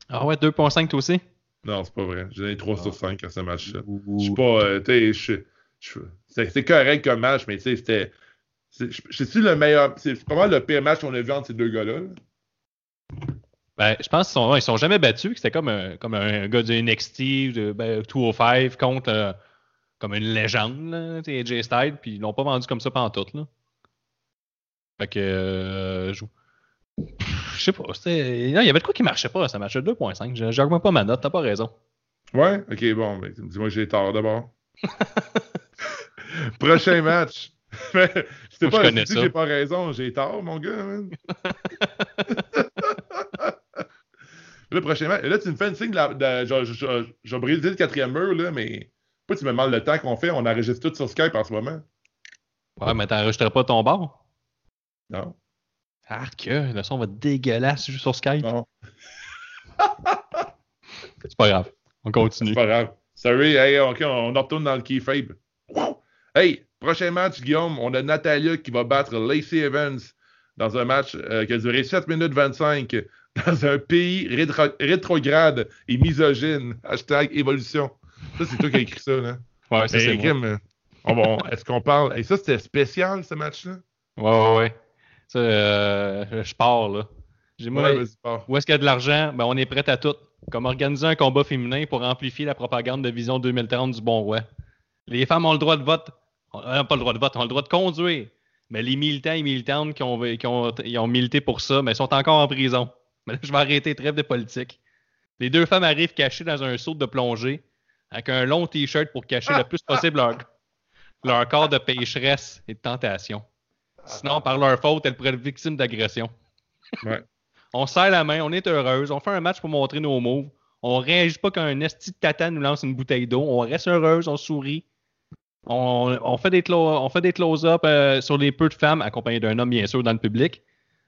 Ah ouais, 2.5 toi aussi? Non, c'est pas vrai. J'ai donné 3 Ah. sur 5 à ce match-là. Je suis pas. euh, tu sais, c'est correct comme match, mais tu sais, c'était. c'est- le meilleur. C'est pas mal le pire match qu'on a vu entre ces deux gars-là. là. Ben, je pense qu'ils sont, ils sont jamais battus. C'était comme un, comme un gars du NXT, de ben, 205 contre euh, comme une légende, là, AJ Styles, puis ils l'ont pas vendu comme ça pendant tout. Là. Fait que. euh, je je sais pas. il y avait de quoi qui marchait pas à ce match 2.5. Je- J'augmente pas ma note, t'as pas raison. Ouais? Ok, bon, ben, dis-moi que j'ai tort d'abord. <laughs> Prochain match. <laughs> je sais pas, je j'ai pas raison, j'ai tort, mon gars. <laughs> le prochain match. Là, tu me fais une signe de la. de- je- je- je- J'ai brisé le quatrième mur, là, mais. Pas tu me demandes le temps qu'on fait, on enregistre tout sur Skype en ce moment. Ouais, mais t'enregistreras pas ton bar. Non. Arc, le son va être dégueulasse juste sur Skype. Non. <laughs> C'est pas grave. On C'est continue. pas grave. Sorry, hey, ok, on, on retourne dans le keyfrabe. Wow! Hey, prochain match, Guillaume, on a Natalia qui va battre Lacey Evans dans un match euh, qui a duré 7 minutes 25 dans un pays rétro- rétrograde et misogyne. Hashtag évolution. Ça, c'est toi qui as écrit ça, là. <laughs> Ouais, ça c'est moi. Est-ce qu'on parle? Et ça, c'était spécial, ce match-là? Ouais, ouais, ouais. Euh, je pars, là. J'ai moi, Ouais, où est-ce qu'il y a de l'argent? Ben, on est prêt à tout. Comme organiser un combat féminin pour amplifier la propagande de Vision 2030 du bon roi. Les femmes ont le droit de vote. On n'a pas le droit de vote, on a le droit de conduire. Mais les militants et militantes qui ont, qui ont, ont milité pour ça, mais sont encore en prison. Mais là, je vais arrêter, trêve de politique. Les deux femmes arrivent cachées dans un saut de plongée, avec un long t-shirt pour cacher le plus possible leur, leur corps de pécheresse et de tentation. Sinon, par leur faute, elles pourraient être victimes d'agression. Ouais. <laughs> On serre la main, on est heureuse, on fait un match pour montrer nos moves. On réagit pas quand un esti de tata nous lance une bouteille d'eau. On reste heureuse, on sourit. On, on fait des close-up euh, sur les peu de femmes, accompagnées d'un homme, bien sûr, dans le public.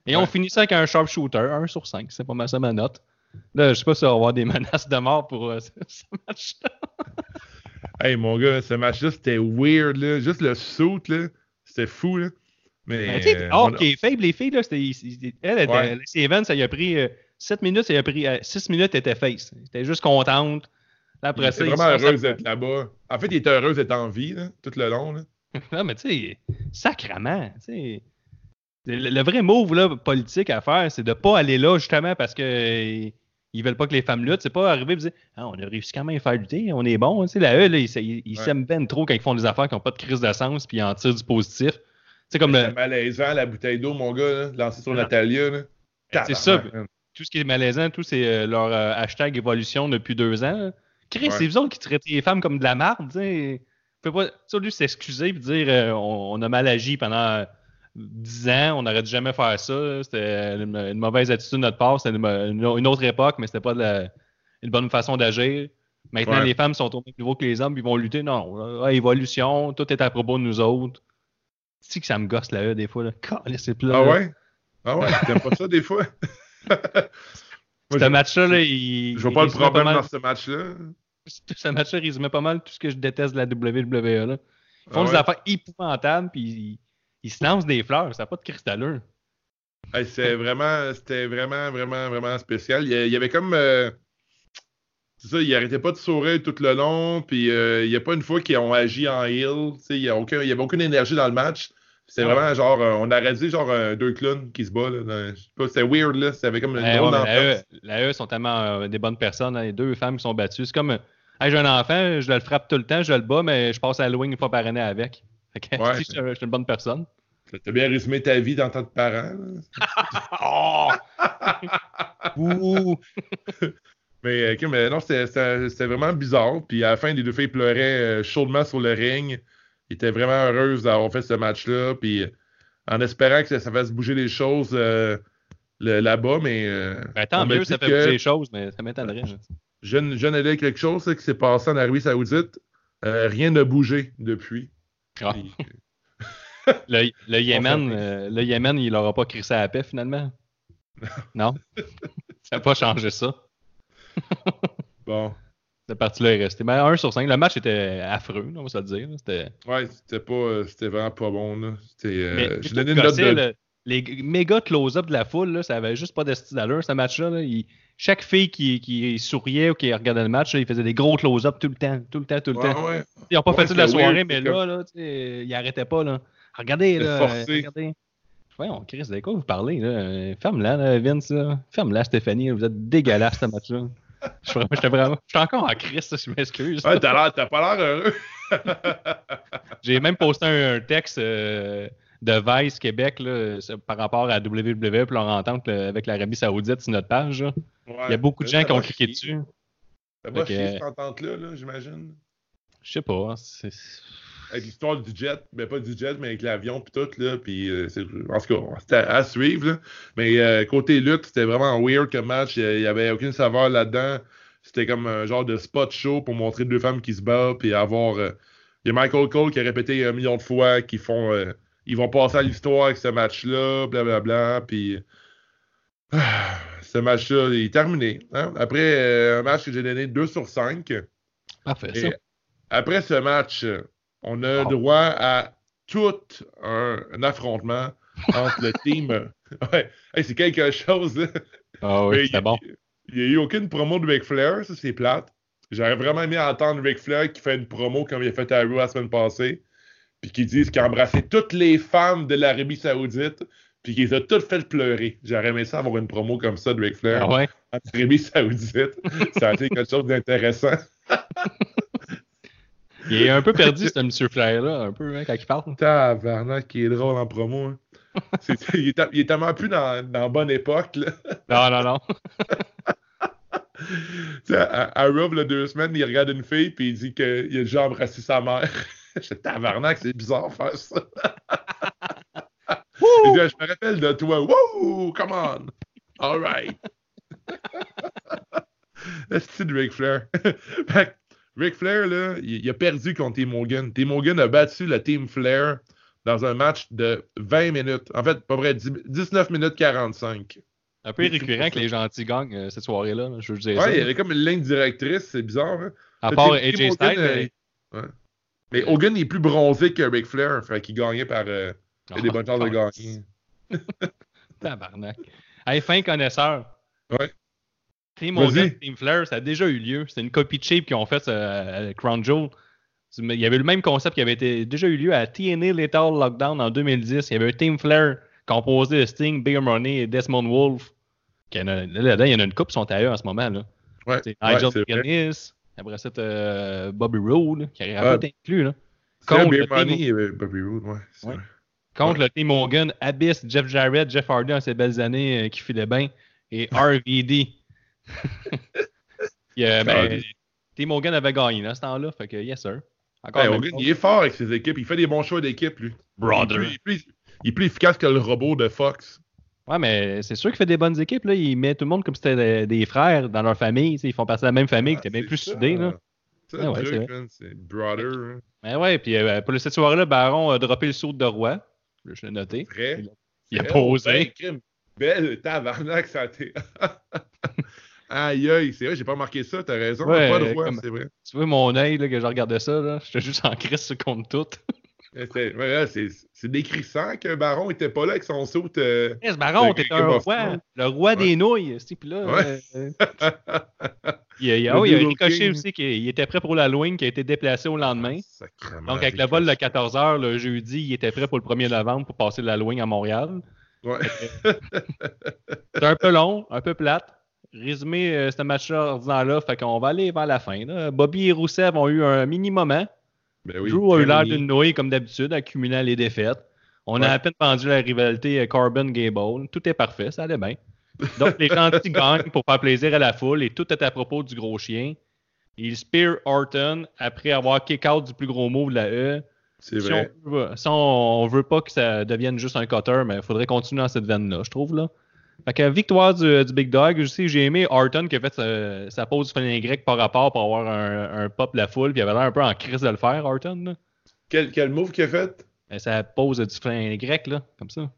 Et Ouais. on finit ça avec un sharpshooter, 1 sur 5. C'est pas mal ça ma note. Là, je sais pas si on va avoir des <laughs> menaces de mort pour euh, ce ce match-là. <laughs> Hey, mon gars, ce match-là, c'était weird, là. Juste le là. C'était fou, là. Mais. Ben, tu sais, euh, oh, qui est faible, les filles, là, c'était. il- il- Elle, Ouais. Evans, ça y a pris 7 minutes, ça y a pris 6 minutes, elle était face. Elle était juste contente. Il après ça, était vraiment heureuse d'être là-bas. En fait, il était heureux d'être en vie, là, tout le long, là. <laughs> Non, mais tu sais, sacrement, tu sais. Le, le vrai move là, politique à faire, c'est de pas aller là justement parce que euh, ils veulent pas que les femmes luttent. C'est pas arriver et dire ah, on a réussi quand même à faire lutter, on est bon. Tu sais, la E, là, ils Ouais. s'aiment ben trop quand ils font des affaires qui n'ont pas de crise de sens puis ils en tirent du positif. C'est comme le, malaisant, la bouteille d'eau, mon gars, là, lancée sur. Natalia. C'est ça. Man. tout ce qui est malaisant, tout c'est euh, leur euh, hashtag évolution depuis deux ans. Chris, Ouais. c'est vous autres qui traitez les femmes comme de la marde. tu sais. Faut pas, tu sais, au lieu de s'excuser et dire euh, on, on a mal agi pendant 10 ans, on n'aurait dû jamais faire ça. C'était une, une mauvaise attitude de notre part. C'était une, autre époque, mais c'était pas de la- une bonne façon d'agir. Maintenant, Ouais. les femmes sont au même niveau que les hommes, puis ils vont lutter. Non, là, évolution, tout est à propos de nous autres. Que ça me gosse là, des fois. Là? Calisse, c'est plat, Ah ouais? Ah ouais? T'aimes pas ça, des fois? Moi, <laughs> Ce match-là, là, il. Je vois pas le problème mal- dans ce match-là. <laughs> ce match-là résumait pas mal tout ce que je déteste de la WWE. Là. Ils font Ah des affaires épouvantables, puis ils, ils se lancent des fleurs. Ça n'a pas de cristaleux. Hey, c'était vraiment, c'était vraiment, vraiment, vraiment spécial. Il y, avait comme. euh, c'est ça, il arrêtait pas de sourire tout le long. Puis euh, il n'y a pas une fois qu'ils ont agi en heel. Il n'y avait aucune énergie dans le match. Ah. vraiment genre. euh, on aurait dit genre euh, deux clowns qui se battent. là, dans- je sais pas, C'était weird là. C'était comme une Eh, ouais, la. E, la E sont tellement euh, des bonnes personnes. hein, les deux femmes qui sont battues. C'est comme. Hey, j'ai un enfant, je le frappe tout le temps, je le bats, mais je passe à Halloween une fois par année avec. <laughs> Ouais. si, je, suis- je suis une bonne personne. T'as bien résumé ta vie dans tant de parents. <laughs> Oh! <laughs> Ouh! Mais, euh, ok, mais non, c'était- vraiment bizarre. Puis à la fin, les deux filles pleuraient chaudement sur le ring. Ils étaient vraiment heureuses d'avoir fait ce match-là. Puis euh, en espérant que ça, ça fasse bouger les choses euh, là-bas. Mais euh, Ben, tant mieux, ça fait que bouger les choses, mais ça m'étonnerait. Je, ne- l'ai quelque chose là, qui s'est passé en Arabie Saoudite. Euh, rien n'a bougé depuis. Ah. <laughs> Le, le Yémen, le Yémen, il n'aura pas crissé à la paix finalement? Non? <laughs> ça n'a pas changé ça? bon, Cette partie-là est restée. Mais 1 sur 5. Le match était affreux, on va se le dire. C'était. ouais, c'était pas, euh, c'était vraiment pas bon. Là. Euh, donné une note de. là, les méga close-up de la foule, là, ça avait juste pas de style d'allure, ce match-là. là. Il- Chaque fille qui, qui souriait ou qui regardait le match, là, il faisait des gros close-up tout le temps, tout le temps, tout le Ouais, temps. ouais. Ils n'ont pas Ouais, fait ça de la soirée, mais là, ils arrêtaient pas. Là. Regardez, là. forcé. euh, Regardez. Voyons, Chris, de quoi vous parlez, là? Ferme-la, là, Vince, là. Ferme-la, Stéphanie, vous êtes dégueulasse, ce match-là. Je suis vraiment- encore en crise, je m'excuse. Ouais, t'as, pas l'air heureux. <laughs> J'ai même posté un, un texte euh, de Vice Québec là, par rapport à WWE et leur entente là, avec l'Arabie Saoudite sur notre page. Il y a beaucoup de gens qui ont cliqué dessus. Ça va chier cette entente-là, là, j'imagine. Je sais pas. c'est- Avec l'histoire du jet, mais pas du jet, mais avec l'avion puis tout, là, puis euh, en tout cas, c'était à, à suivre, là. Mais euh, côté lutte, c'était vraiment weird comme match, il y avait aucune saveur là-dedans. C'était comme un genre de spot show pour montrer deux femmes qui se battent, puis avoir... euh, Il y a Michael Cole qui a répété un million de fois qu'ils font... ils vont passer à l'histoire avec ce match-là, blablabla, puis... ah, <sighs> ce match-là, il est terminé. hein. Après un match que j'ai donné 2 sur 5, Parfait, et ça. après ce match, on a droit à tout un, un affrontement entre le <laughs> team. Ouais, Hey, c'est quelque chose. là. Ah oui, c'était bon. Il n'y a eu aucune promo de Ric Flair, ça c'est plate. J'aurais vraiment aimé entendre Ric Flair qui fait une promo comme il a fait à Raw la semaine passée, puis qui disent qu'il a embrassé toutes les femmes de l'Arabie Saoudite, puis qu'il les a toutes fait pleurer. J'aurais aimé ça avoir une promo comme ça de Ric Flair Ah ouais? en Arabie Saoudite. ça a été quelque chose d'intéressant. <laughs> Il est un peu perdu, ce monsieur Flair-là, un peu, hein, quand il parle. Tabarnak, qui est drôle en promo. hein. <laughs> Il, est, il est tellement plus dans, dans bonne époque. Là. Non, non, non. <laughs> À, à y a deux semaines, il regarde une fille puis il dit qu'il a déjà embrassé sa mère. <laughs> Je tabarnak, c'est bizarre de faire ça. il dit, je me rappelle de toi. Wouh, come on. All right. C'est Ric Flair? Fait Ric Flair, là, il, il a perdu contre Tim Morgan. Tim Morgan a battu la Team Flair dans un match de 20 minutes. En fait, pas vrai, 10 19 minutes 45. Un peu récurrent que les gentils gagnent euh, cette soirée-là, je veux dire Ouais, ça. il y avait comme une ligne directrice, c'est bizarre. Hein? À part AJ Styles, euh, mais- ouais. Mais Hogan est plus bronzé que Ric Flair, fait qu'il gagnait par. euh, il y a des Ah, bonnes chances de ah, gagner. <laughs> Tabarnak. Hey, fin connaisseur. Ouais. Team. Hogan, Team Flair, ça a déjà eu lieu. C'est une copie cheap qu'ils ont faite euh, à Crown Jewel. Il y avait le même concept qui avait été, déjà eu lieu à TNA Lethal Lockdown en 2010. Il y avait un Team Flair composé de Sting, Big Money et Desmond Wolf. Là-dedans, il y en a une coupe qui sont à eux en ce moment. Là. Ouais, C'est ouais, Nigel. McGuinness, après ça, t'as Bobby Roode, qui aurait Ah. pas inclus. Là. Contre team- Money, avait Bobby Roode, ouais. Ouais. Contre le Team Hogan, Abyss, Jeff Jarrett, Jeff Hardy en ces belles années euh, qui filaient bien, et RVD. <laughs> Puis, euh, ben. Team Hogan avait gagné dans ce temps-là, fait que yes sir. Encore Hey, même Hogan, chose. il est fort avec ses équipes. Il fait des bons choix d'équipe, lui. Brother. Il est, plus, il est plus- il est plus efficace que le robot de Fox. Ouais, mais c'est sûr qu'il fait des bonnes équipes. Là. Il met tout le monde comme si c'était des, frères dans leur famille. Ils font partie de la même famille, qui était bien Ah, plus ça. Là. C'est Ah ouais, c'est brother. hein. Mais ouais, puis euh, pour cette soirée-là, Baron a droppé le saut de roi. Je l'ai noté. Vrai. Il a posé. ben, crime. Belle tabarnak, ça a été. <laughs> aïe, aïe, c'est vrai, j'ai pas remarqué ça, t'as raison. Ouais, pas comme- c'est vrai. Tu vois mon œil là, que je regardais ça, là, j'étais juste en crise contre tout. <laughs> C'est- ouais, c'est c'est décrissant qu'un baron était pas là avec son saut. euh, Yes, Baron, t'es un roi, le roi des nouilles. c'est- Puis là, Ouais. euh, <laughs> il, Le oh, il a ricoché King. aussi qu'il était prêt pour l'Halloween qui a été déplacé au lendemain. Sacrément, Donc, avec le vol de 14h le jeudi, il était prêt pour le 1er novembre pour passer l'Halloween à Montréal. Ouais. C'était un peu long, un peu plate. Résumé, euh, ce match-là ordinaire-là, fait qu'on va aller vers la fin. là. Bobby et Rousseff ont eu un mini moment. Ben oui, Drew a eu l'air d'une nouille comme d'habitude, accumulant les défaites. On Ouais. a à peine vendu la rivalité euh, Carbon-Gable. Tout est parfait, ça allait bien. Donc, les gentils <laughs> gagnent pour faire plaisir à la foule et tout est à propos du gros chien. Il spear Orton après avoir kick-out du plus gros move de la E. C'est Si vrai. on, veut, si on veut pas que ça devienne juste un cutter, mais il faudrait continuer dans cette veine-là, je trouve. Là. Fait que victoire du, du Big Dog. Je sais, j'ai aimé Orton qui a fait sa, sa pause du grec par rapport pour avoir un, un pop de la foule, puis il avait l'air un peu en crise de le faire, Orton. Là. Quel, quel move qu'il a fait? Mais sa pose du félin grec, là, comme ça.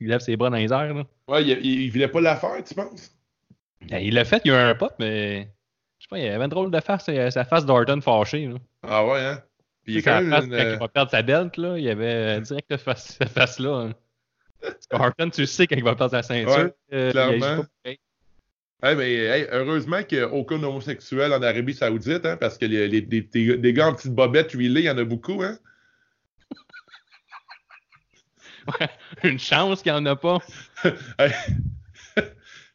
Il lève ses bras dans les airs. Là. Ouais, il, il, il voulait pas la faire, tu penses? Ben, il l'a fait, il y a eu un pop, mais je sais pas, il y avait une drôle de face, euh, sa face d'Orton fâchée. Là. Ah ouais, hein? Puis il y sa quand face, même quand une, il va perdre sa belt, là, il y avait euh, direct cette face- cette face-là. hein. <laughs> Orton, tu sais quand il va perdre sa ceinture. Ouais, euh, clairement. Hey, mais hey, heureusement qu'il n'y a aucun homosexuel en Arabie Saoudite, hein, parce que les, les- des, des- des gars en petites bobettes huilées, il y en a beaucoup, hein? <laughs> Une chance qu'il n'y en a pas. <laughs> Hey.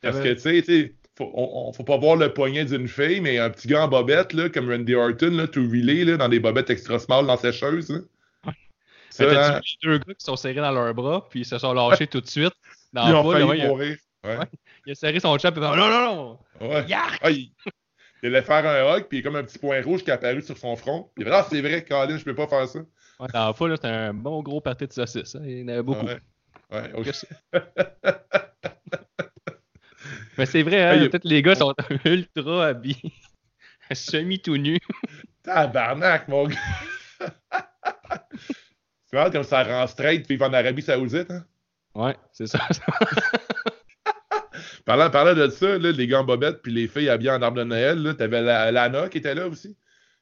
parce que, tu sais, on, on- faut pas voir le poignet d'une fille, mais un petit gars en bobette, là, comme Randy Orton, là, tout huilé, là, dans des bobettes extra small dans sécheuse, là. Ça, hein, les deux gars qui sont serrés dans leurs bras, puis ils se sont lâchés tout de suite. Dans ils ont failli il, a, mourir. Ouais. il a serré son chat, puis il a fait, non, non, non! Ouais. Yark! Ah, il, il allait faire un hug, puis il y a comme un petit point rouge qui est apparu sur son front. Puis il a fait, ah, c'est vrai, Colin, je peux pas faire ça. Ouais, dans la foule, c'était un bon gros party de saucisses. hein. Il y en avait beaucoup. Ouais. Ouais, <laughs> Mais c'est vrai, hein, Hey, peut-être les gars sont <laughs> ultra habillés, <laughs> semi tout nus. Tabarnak, mon gars. C'est marrant comme ça rend straight puis en Arabie Saoudite. Hein? Ouais, c'est ça. <laughs> Parlant, parlant de ça, là, les gants bobettes puis les filles habillées en arbre de Noël, t'avais la, Lana qui était là aussi,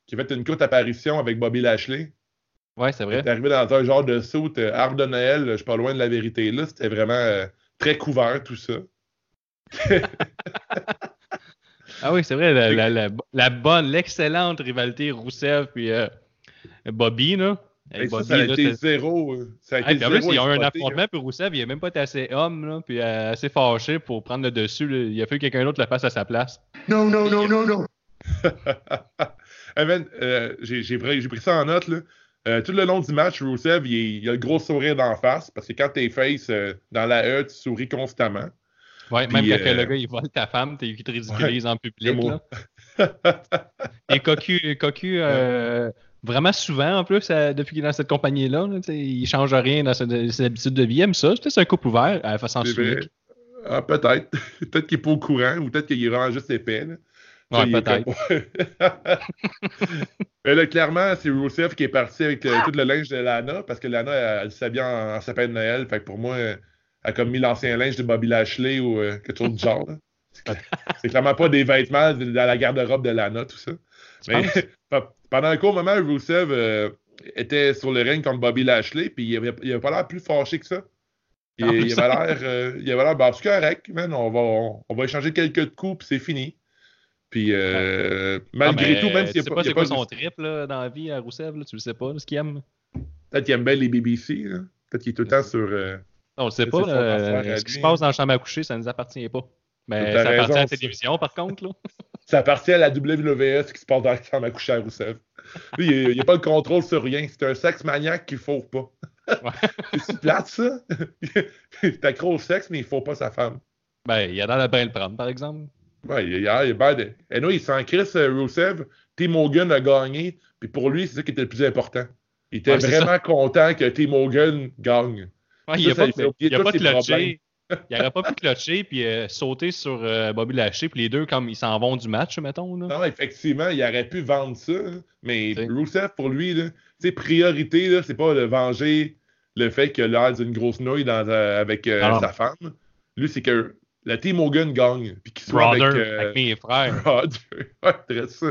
qui a fait une courte apparition avec Bobby Lashley. Ouais, c'est vrai. est arrivé dans un genre de saut euh, arbre de Noël, je suis pas loin de la vérité. Là, c'était vraiment euh, très couvert tout ça. <laughs> Ah oui, c'est vrai, la, la, la, la bonne, l'excellente rivalité Rousseff puis euh, Bobby, là. Hey, ça, Bobby, ça a là, été c'est- zéro. euh, Ça a été Hey, en zéro il y a eu un affrontement, puis Rousseff, il a même pas été assez homme, là, puis euh, assez fâché pour prendre le dessus. là. Il a fait que quelqu'un d'autre le fasse à sa place. No, no, no, no, no. <laughs> Hey, man, euh, j'ai pris, ça en note. Là. Euh, tout le long du match, Rusev, il, a le gros sourire d'en face parce que quand t'es face euh, dans la E, tu souris constamment. Ouais, Puis, même quand euh, le gars, il vole ta femme, t'es qui te ridiculise en public, là. Et Cocu, Cocu euh, vraiment souvent, en plus, euh, depuis qu'il est dans cette compagnie-là, là, il change rien dans ses, ses habitudes de vie. Il aime ça. C'est un couple ouvert, à la façon. Ah, peut-être. <laughs> peut-être qu'il est pas au courant ou peut-être qu'il est vraiment juste épais. là. Ouais, peut-être. comme- <laughs> Mais là, clairement, c'est Rusev qui est parti avec tout le linge de Lana, parce que Lana, elle, elle s'habille en, en sapin de Noël. Fait que pour moi, elle a comme mis l'ancien linge de Bobby Lashley ou euh, quelque chose du genre. C'est cla- <laughs> C'est clairement pas des vêtements dans la garde-robe de Lana, tout ça. Mais pendant un court moment, Rusev euh, était sur le ring contre Bobby Lashley, puis il avait, il avait pas l'air plus fâché que ça. Il, Ah, il avait l'air, euh, il avait l'air, bah, c'est correct, man, on va, on, on va échanger quelques coups, puis c'est fini. Puis euh, malgré Ah, tout, même s'il Tu n'y sais a pas pas, il y c'est a quoi pas son trip là, dans la vie à Rousseff, là, tu le sais pas, là, ce qu'il aime? peut-être qu'il aime bien les BBC, là. peut-être qu'il est tout le temps sur. euh, On le sait pas, là, à ce qui se passe dans la chambre à coucher, ça ne nous appartient pas. Mais T'as <laughs> ça appartient à la télévision, par contre. Là. Ça appartient à la WWE, ce qui se passe dans la chambre à coucher à Rousseff. Lui, il n'y a pas le contrôle sur rien. C'est un sexe maniaque qu'il ne faut pas. <laughs> C'est plate, ça? <laughs> Accro au sexe, mais il ne faut pas sa femme. Ben, il y a dans la bien le prendre, par exemple. Ouais, il a ben. Et nous, il s'en crisse, euh, Rusev. Tim Hogan a gagné. Puis pour lui, c'est ça qui était le plus important. Il était Ouais, vraiment content que Tim Hogan gagne. Ouais, il n'a pas, il a pas. Il n'aurait pas pu clutcher puis euh, sauter sur euh, Bobby Lashley, puis les deux, comme ils s'en vont du match, mettons. Là. Non, effectivement, il aurait pu vendre ça. hein. Mais. Rusev, pour lui, là, priorité, là, c'est pas de venger le fait qu'il a l'air d'une grosse nouille dans, euh, avec Ah sa femme. Lui, c'est que la Team Hogan gagne. Puis qu'il soit Brother, avec. avec, mes frères. <laughs> Brother. ça.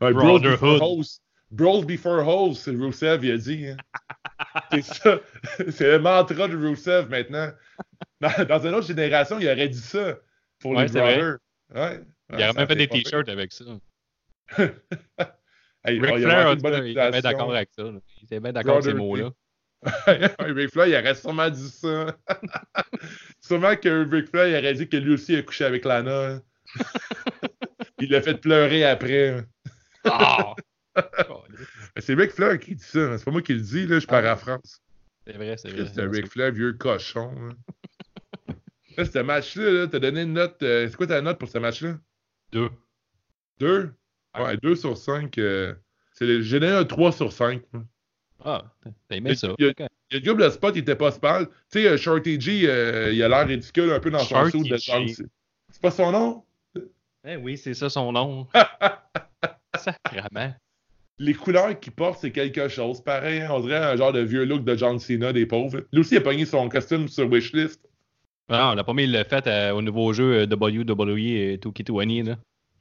Ouais, Brotherhood. Bros before hoes, c'est Rusev, il a dit. hein. <laughs> c'est ça. <laughs> C'est le mantra de Rusev maintenant. Dans, dans une autre génération, il aurait dit ça pour Ouais, les brothers. Ouais. Il aurait même fait des t-shirts avec ça. <laughs> Hey, Ric oh, Flair, il était bien d'accord avec ça. là. Il était bien d'accord avec ces mots-là. <laughs> Ric Flair, il aurait sûrement dit ça. <laughs> sûrement que Ric Flair, il aurait dit que lui aussi a couché avec Lana. il l'a fait pleurer après. Ah! C'est Ric Flair qui dit ça. hein. C'est pas moi qui le dis, là, je pars à France. c'est vrai, c'est vrai. C'est Ric Flair, vieux cochon. hein. Là, ce match-là, là, t'as donné une note. euh, c'est quoi ta note pour ce match-là? Deux. Deux? Ouais. Ouais, deux sur cinq. euh, J'ai donné un 3 sur 5. Ah, t'as aimé ça. il y a- a du double spot, il était pas spal. Tu sais, euh, Shorty G, euh, il a l'air ridicule un peu dans son Shorty saut de Cena. C'est pas son nom? Eh oui, c'est ça son nom. <laughs> Sacrement. Les couleurs qu'il porte, c'est quelque chose. Pareil, on dirait un genre de vieux look de John Cena des pauvres. Lui aussi, il a pogné son costume sur Wishlist. Non, on n'a pas mis le fait euh, au nouveau jeu WWE et 2K20. Là.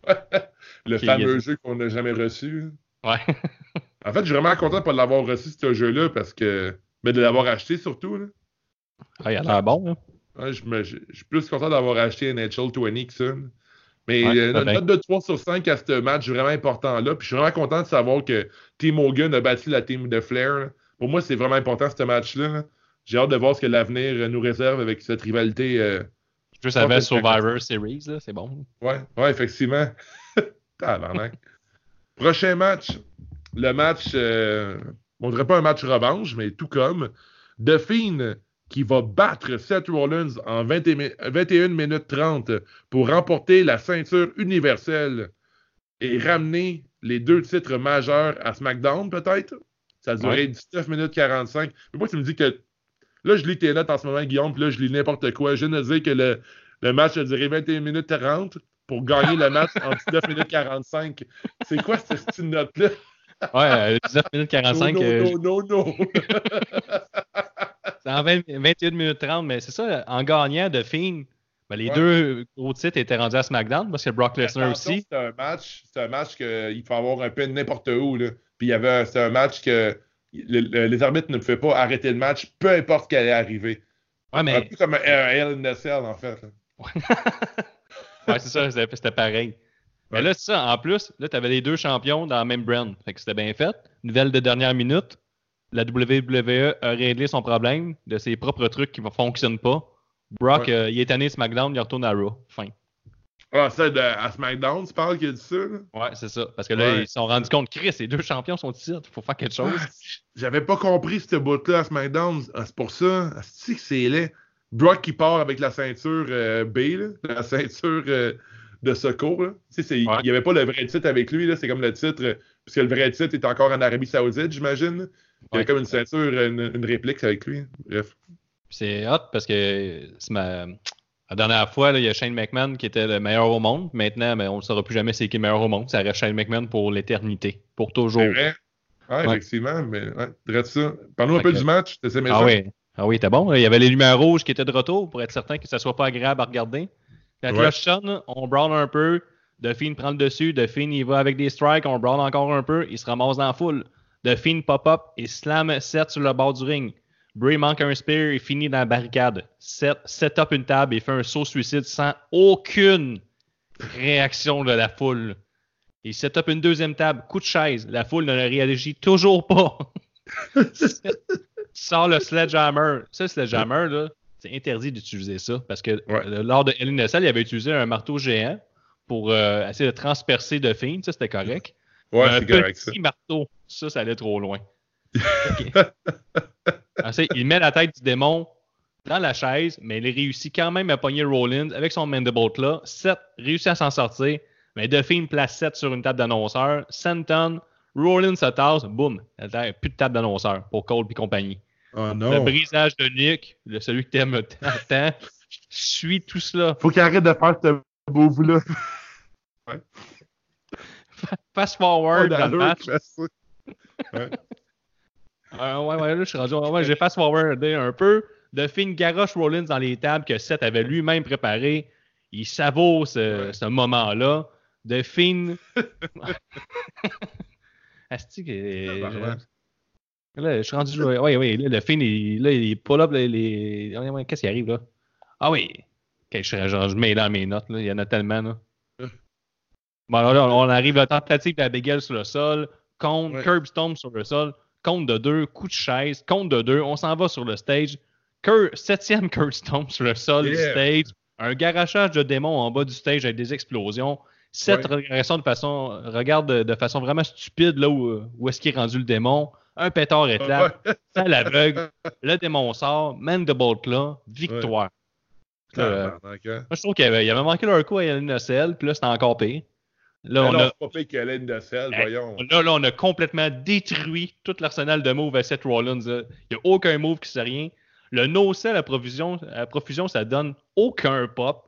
<laughs> Le fameux jeu qu'on n'a jamais reçu. Ouais. <laughs> En fait, je suis vraiment content de pas l'avoir reçu, ce jeu-là, parce que. Mais de l'avoir acheté surtout. Là. Ah, il a l'air bon. Hein. Ouais, je, me- je- je suis plus content d'avoir acheté NHL 20 que ça. là. Mais Ouais, euh, bien. note de 3 sur 5 à ce match vraiment important-là. Puis je suis vraiment content de savoir que Team Hogan a battu la team de Flair. là. Pour moi, c'est vraiment important ce match-là. là. J'ai hâte de voir ce que l'avenir euh, nous réserve avec cette rivalité. euh, avec c'est Survivor Series, là, c'est bon. Ouais, ouais, effectivement. <laughs> Prochain match. Le match, euh, on dirait pas un match revanche, mais tout comme The Fiend qui va battre Seth Rollins en 20 et mi- 21 minutes 30 pour remporter la ceinture universelle et ramener les deux titres majeurs à SmackDown, peut-être. Ça a duré Ouais. 19 minutes 45. Mais moi, tu me dis que. Là, je lis tes notes en ce moment, Guillaume, puis là, je lis n'importe quoi. Je viens de dire que le, le match a duré 21 minutes 30 pour gagner le match en 19 <laughs> minutes 45. C'est quoi cette note-là? Ouais, euh, 19 minutes <laughs> 45, non, euh, non, non, non, c'est en 20 21 minutes 30, mais c'est ça, en gagnant de Fiend, ben, les Ouais. deux gros titres étaient rendus à SmackDown parce que Brock Lesnar aussi. C'est un match, c'est un match qu'il faut avoir un peu n'importe où. Là. Puis il y avait, c'est un match que le- le- les arbitres ne pouvaient pas arrêter le match, peu importe ce qui allait arriver. Ouais, Un peu comme un Hell in a Cell, en fait. <laughs> ouais, c'est ça, c'était pareil. Mais là, c'est ça, en plus, là, tu avais les deux champions dans la même brand. Fait que c'était bien fait. Nouvelle de dernière minute. La WWE a réglé son problème de ses propres trucs qui ne fonctionnent pas. Brock, Ouais. euh, il est tanné SmackDown, il retourne à Raw. Fin. Ah, ça, de- à SmackDown, tu parles qu'il a dit ça? là? Ouais, c'est ça. Parce que là, Ouais. ils se sont rendus compte, Chris, les deux champions sont ici, il faut faire quelque chose. Ah, J'avais pas compris ce bout-là à SmackDown. Ah, c'est pour ça. Ah, c'est que c'est laid. Brock qui part avec la ceinture euh, B, là, la ceinture euh, de secours. là. Tu sais, Ouais. Il n'y avait pas le vrai titre avec lui. là. C'est comme le titre, euh, puisque le vrai titre est encore en Arabie Saoudite, j'imagine. Il y avait Ouais. comme une ceinture, une, une réplique avec lui. Bref. C'est hot parce que c'est ma... La dernière fois, là, il y a Shane McMahon qui était le meilleur au monde. Maintenant, mais on ne saura plus jamais c'est qui le meilleur au monde. Ça reste Shane McMahon pour l'éternité. Pour toujours. Vrai. Ouais, Ouais. effectivement, mais ouais, ça. Parle-nous un peu que- du match. Ah oui. Ah oui, t'es bon. Il y avait les lumières rouges qui étaient de retour pour être certain que ça soit pas agréable à regarder. Quand Ouais. sonne, on brawl un peu. Delphine prend le dessus. Delphine, il va avec des strikes. On brawl encore un peu. Il se ramasse dans la foule. Delphine pop-up et slam Seth sur le bord du ring. Bray manque un spear et finit dans la barricade. Seth set up une table et fait un saut suicide sans aucune réaction de la foule. Il set up une deuxième table, coup de chaise. La foule ne réagit toujours pas. <laughs> Sort le sledgehammer. Ça, le sledgehammer, là, c'est interdit d'utiliser ça parce que Ouais. euh, lors de Hell in a Cell, il avait utilisé un marteau géant pour euh, essayer de transpercer de. Ça, c'était correct. Ouais, un c'est correct ça. petit marteau, ça, ça allait trop loin. <laughs> Ensuite, il met la tête du démon dans la chaise, mais il réussit quand même à pogner Rollins avec son mandible là. Seth réussit à s'en sortir, mais Duffy place Seth sur une table d'annonceur. Senton, Rollins se tasse, boum, plus de table d'annonceur pour Cole et compagnie. Oh Le brisage de nuque, le, celui que t'aimes tant, tant, suit tout cela. Faut qu'il arrête de faire ce move-là. Fast forward dans le match. Ouais. Euh, ouais, ouais, là, je suis rendu. Ouais, j'ai fast forwardé un peu. De fin garoche Rollins dans les tables que Seth avait lui-même préparé. Il savoure ce, Ouais. ce moment-là. De fin. <laughs> Asti que. Tabarnak. Là, je suis rendu. Ouais, ouais, là, le fin, il, là, il pull up les. ouais, ouais, Qu'est-ce qui arrive là? Ah oui! Ok, je, je, je mets dans mes notes, là. Il y en a tellement, là. <laughs> Bon, alors là, on arrive à la tentative de la bégale sur le sol, compte, Ouais. sur le sol, compte de deux, coup de chaise, compte de deux, on s'en va sur le stage. Cur- septième <laughs> curb stomp sur le sol du stage, un garachage de démons en bas du stage avec des explosions. Cette Ouais. régression de façon, regarde de, de façon vraiment stupide là où, où est-ce qu'il est rendu le démon. Un pétard éclate, Ouais. ça l'aveugle, <laughs> le démon sort, mandible là, victoire. Là, euh, hein. moi, je trouve qu'il avait, il avait manqué leur coup à Nocel, puis là, c'était encore pire. Là, on Alors, a, pas de sel, voyons. là, là, on a complètement détruit tout l'arsenal de moves à Seth Rollins. Il n'y a aucun move qui sait rien. Le no-sell à profusion, à profusion, ça donne aucun pop.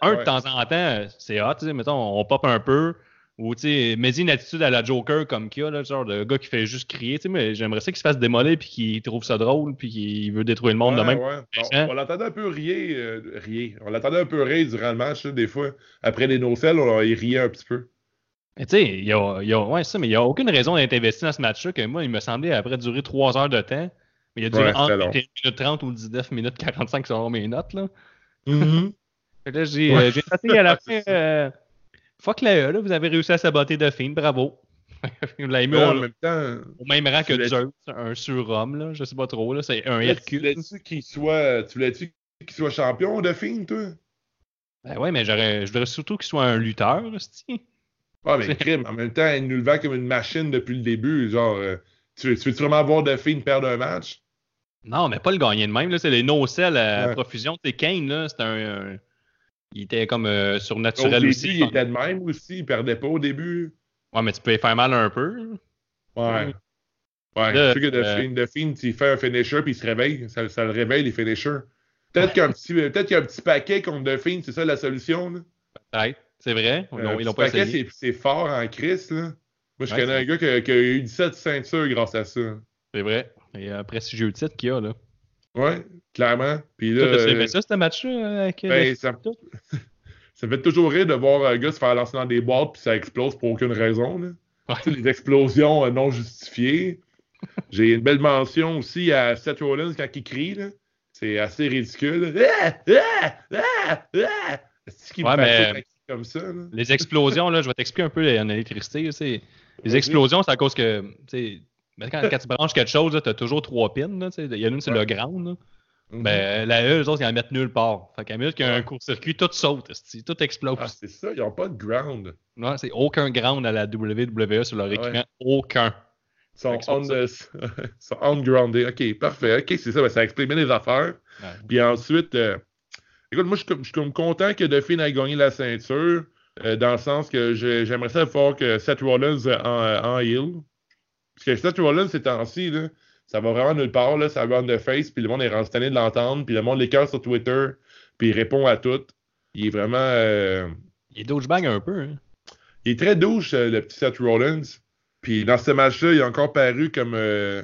Un de temps en temps, c'est hot. tu sais, Mettons, on pop un peu. Ou, tu sais, mais une attitude à la Joker comme qu'il y a, là, genre de gars qui fait juste crier. tu sais, Mais j'aimerais ça qu'il se fasse démolir puis qu'il trouve ça drôle puis qu'il veut détruire le monde de Ouais, même. ouais. Hein? On, on l'entendait un peu rire, euh, rire. On l'entendait un peu rire durant le match, là, des fois. Après les no-cells, on il riait un petit peu. Mais tu sais, il y a, il y a- ouais, ça, mais il n'y a aucune raison d'être investi dans ce match-là que moi, il me semblait après durer 3 heures de temps. Mais il a duré Ouais, entre long. 21 minutes 30 ou 19 minutes 45 sur mes notes. Là. <laughs> Mhm. Là, j'ai Ouais. euh, noté à la fin. C'est euh, fuck la E, là, vous avez réussi à saboter Duffin, bravo. <laughs> vous l'avez mis en au, même temps, au même rang que tu Zeus, un surhomme, là, je sais pas trop, là, c'est un tu Hercule. voulais-tu qu'il soit, tu voulais-tu qu'il soit champion de film, toi? Ben ouais, mais je voudrais surtout qu'il soit un lutteur, c'ti. Ah, mais crime. En même temps, il nous le vend comme une machine depuis le début. Genre, euh, tu, veux, tu vraiment voir film perdre un match? Non, mais pas le gagner de même, c'est les no-cells à Ouais. profusion. C'est Kane, là, c'était un, un- Il était comme euh, Au surnaturel début, aussi. il était de même aussi. Il perdait pas au début. Ouais, mais tu peux y faire mal un peu. Ouais. Ouais, Là, je sais que de euh, film, il fait un finisher puis il se réveille. Ça, ça le réveille, les finishers. Peut-être qu'il y a un petit, peut-être qu'il y a un petit paquet contre film, c'est ça la solution. Peut-être, c'est vrai? Ils Euh, l'ont- ils l'ont petit pas paquet, essayé. c'est, c'est fort en crise. Là. Moi, je Ouais, connais un gars qui a, qui a eu 17 ceintures grâce à ça. C'est vrai. Et un prestigieux titre qu'il y a, là. Ouais, clairement. Puis là, t'as euh, aimé ça, ce match-là? euh, Avec, ben, le- ça, <laughs> ça fait toujours rire de voir un gars se faire lancer dans des boîtes puis ça explose pour aucune raison. Là. Ouais. Tu sais, des explosions euh, non justifiées. J'ai une belle mention aussi à Seth Rollins quand il crie. là. C'est assez ridicule. Ah! Ah! Ah! Ah! C'est qu'il me Ouais, fait mais- comme ça. Là? Les explosions, là, je vais t'expliquer un peu en électricité. là, Les explosions, c'est à cause que, ben, quand, quand tu branches quelque chose, tu as toujours trois pins. là. Il y en a une, c'est Ouais. le ground. là. Mhm. Ben, la E, eux autres, ils en mettent nulle part. Fait qu'à minute qu'il y a un court-circuit, tout saute, tout explose. Ah, c'est ça, ils n'ont pas de ground. Non, c'est aucun ground à la WWE sur leur Ouais. équipement. Aucun. Ils sont, on, <laughs> ils sont ungrounded. Ok, parfait. Ok, c'est ça. Ben, ça explique bien les affaires. Ouais. Puis ensuite, euh, écoute, moi, je suis content que Duffin ait gagné la ceinture, euh, dans le sens que j'aimerais ça voir que Seth Rollins euh, en, en heel. Parce que Seth Rollins, ces temps-ci, là, ça va vraiment nulle part, là, ça va de face, puis le monde est rendu de l'entendre, puis le monde l'écœure sur Twitter, puis il répond à tout. Il est vraiment. euh, Il est douchebag un peu. Hein. il est très douche, euh, le petit Seth Rollins. Puis dans ce match-là, il a encore paru comme, euh,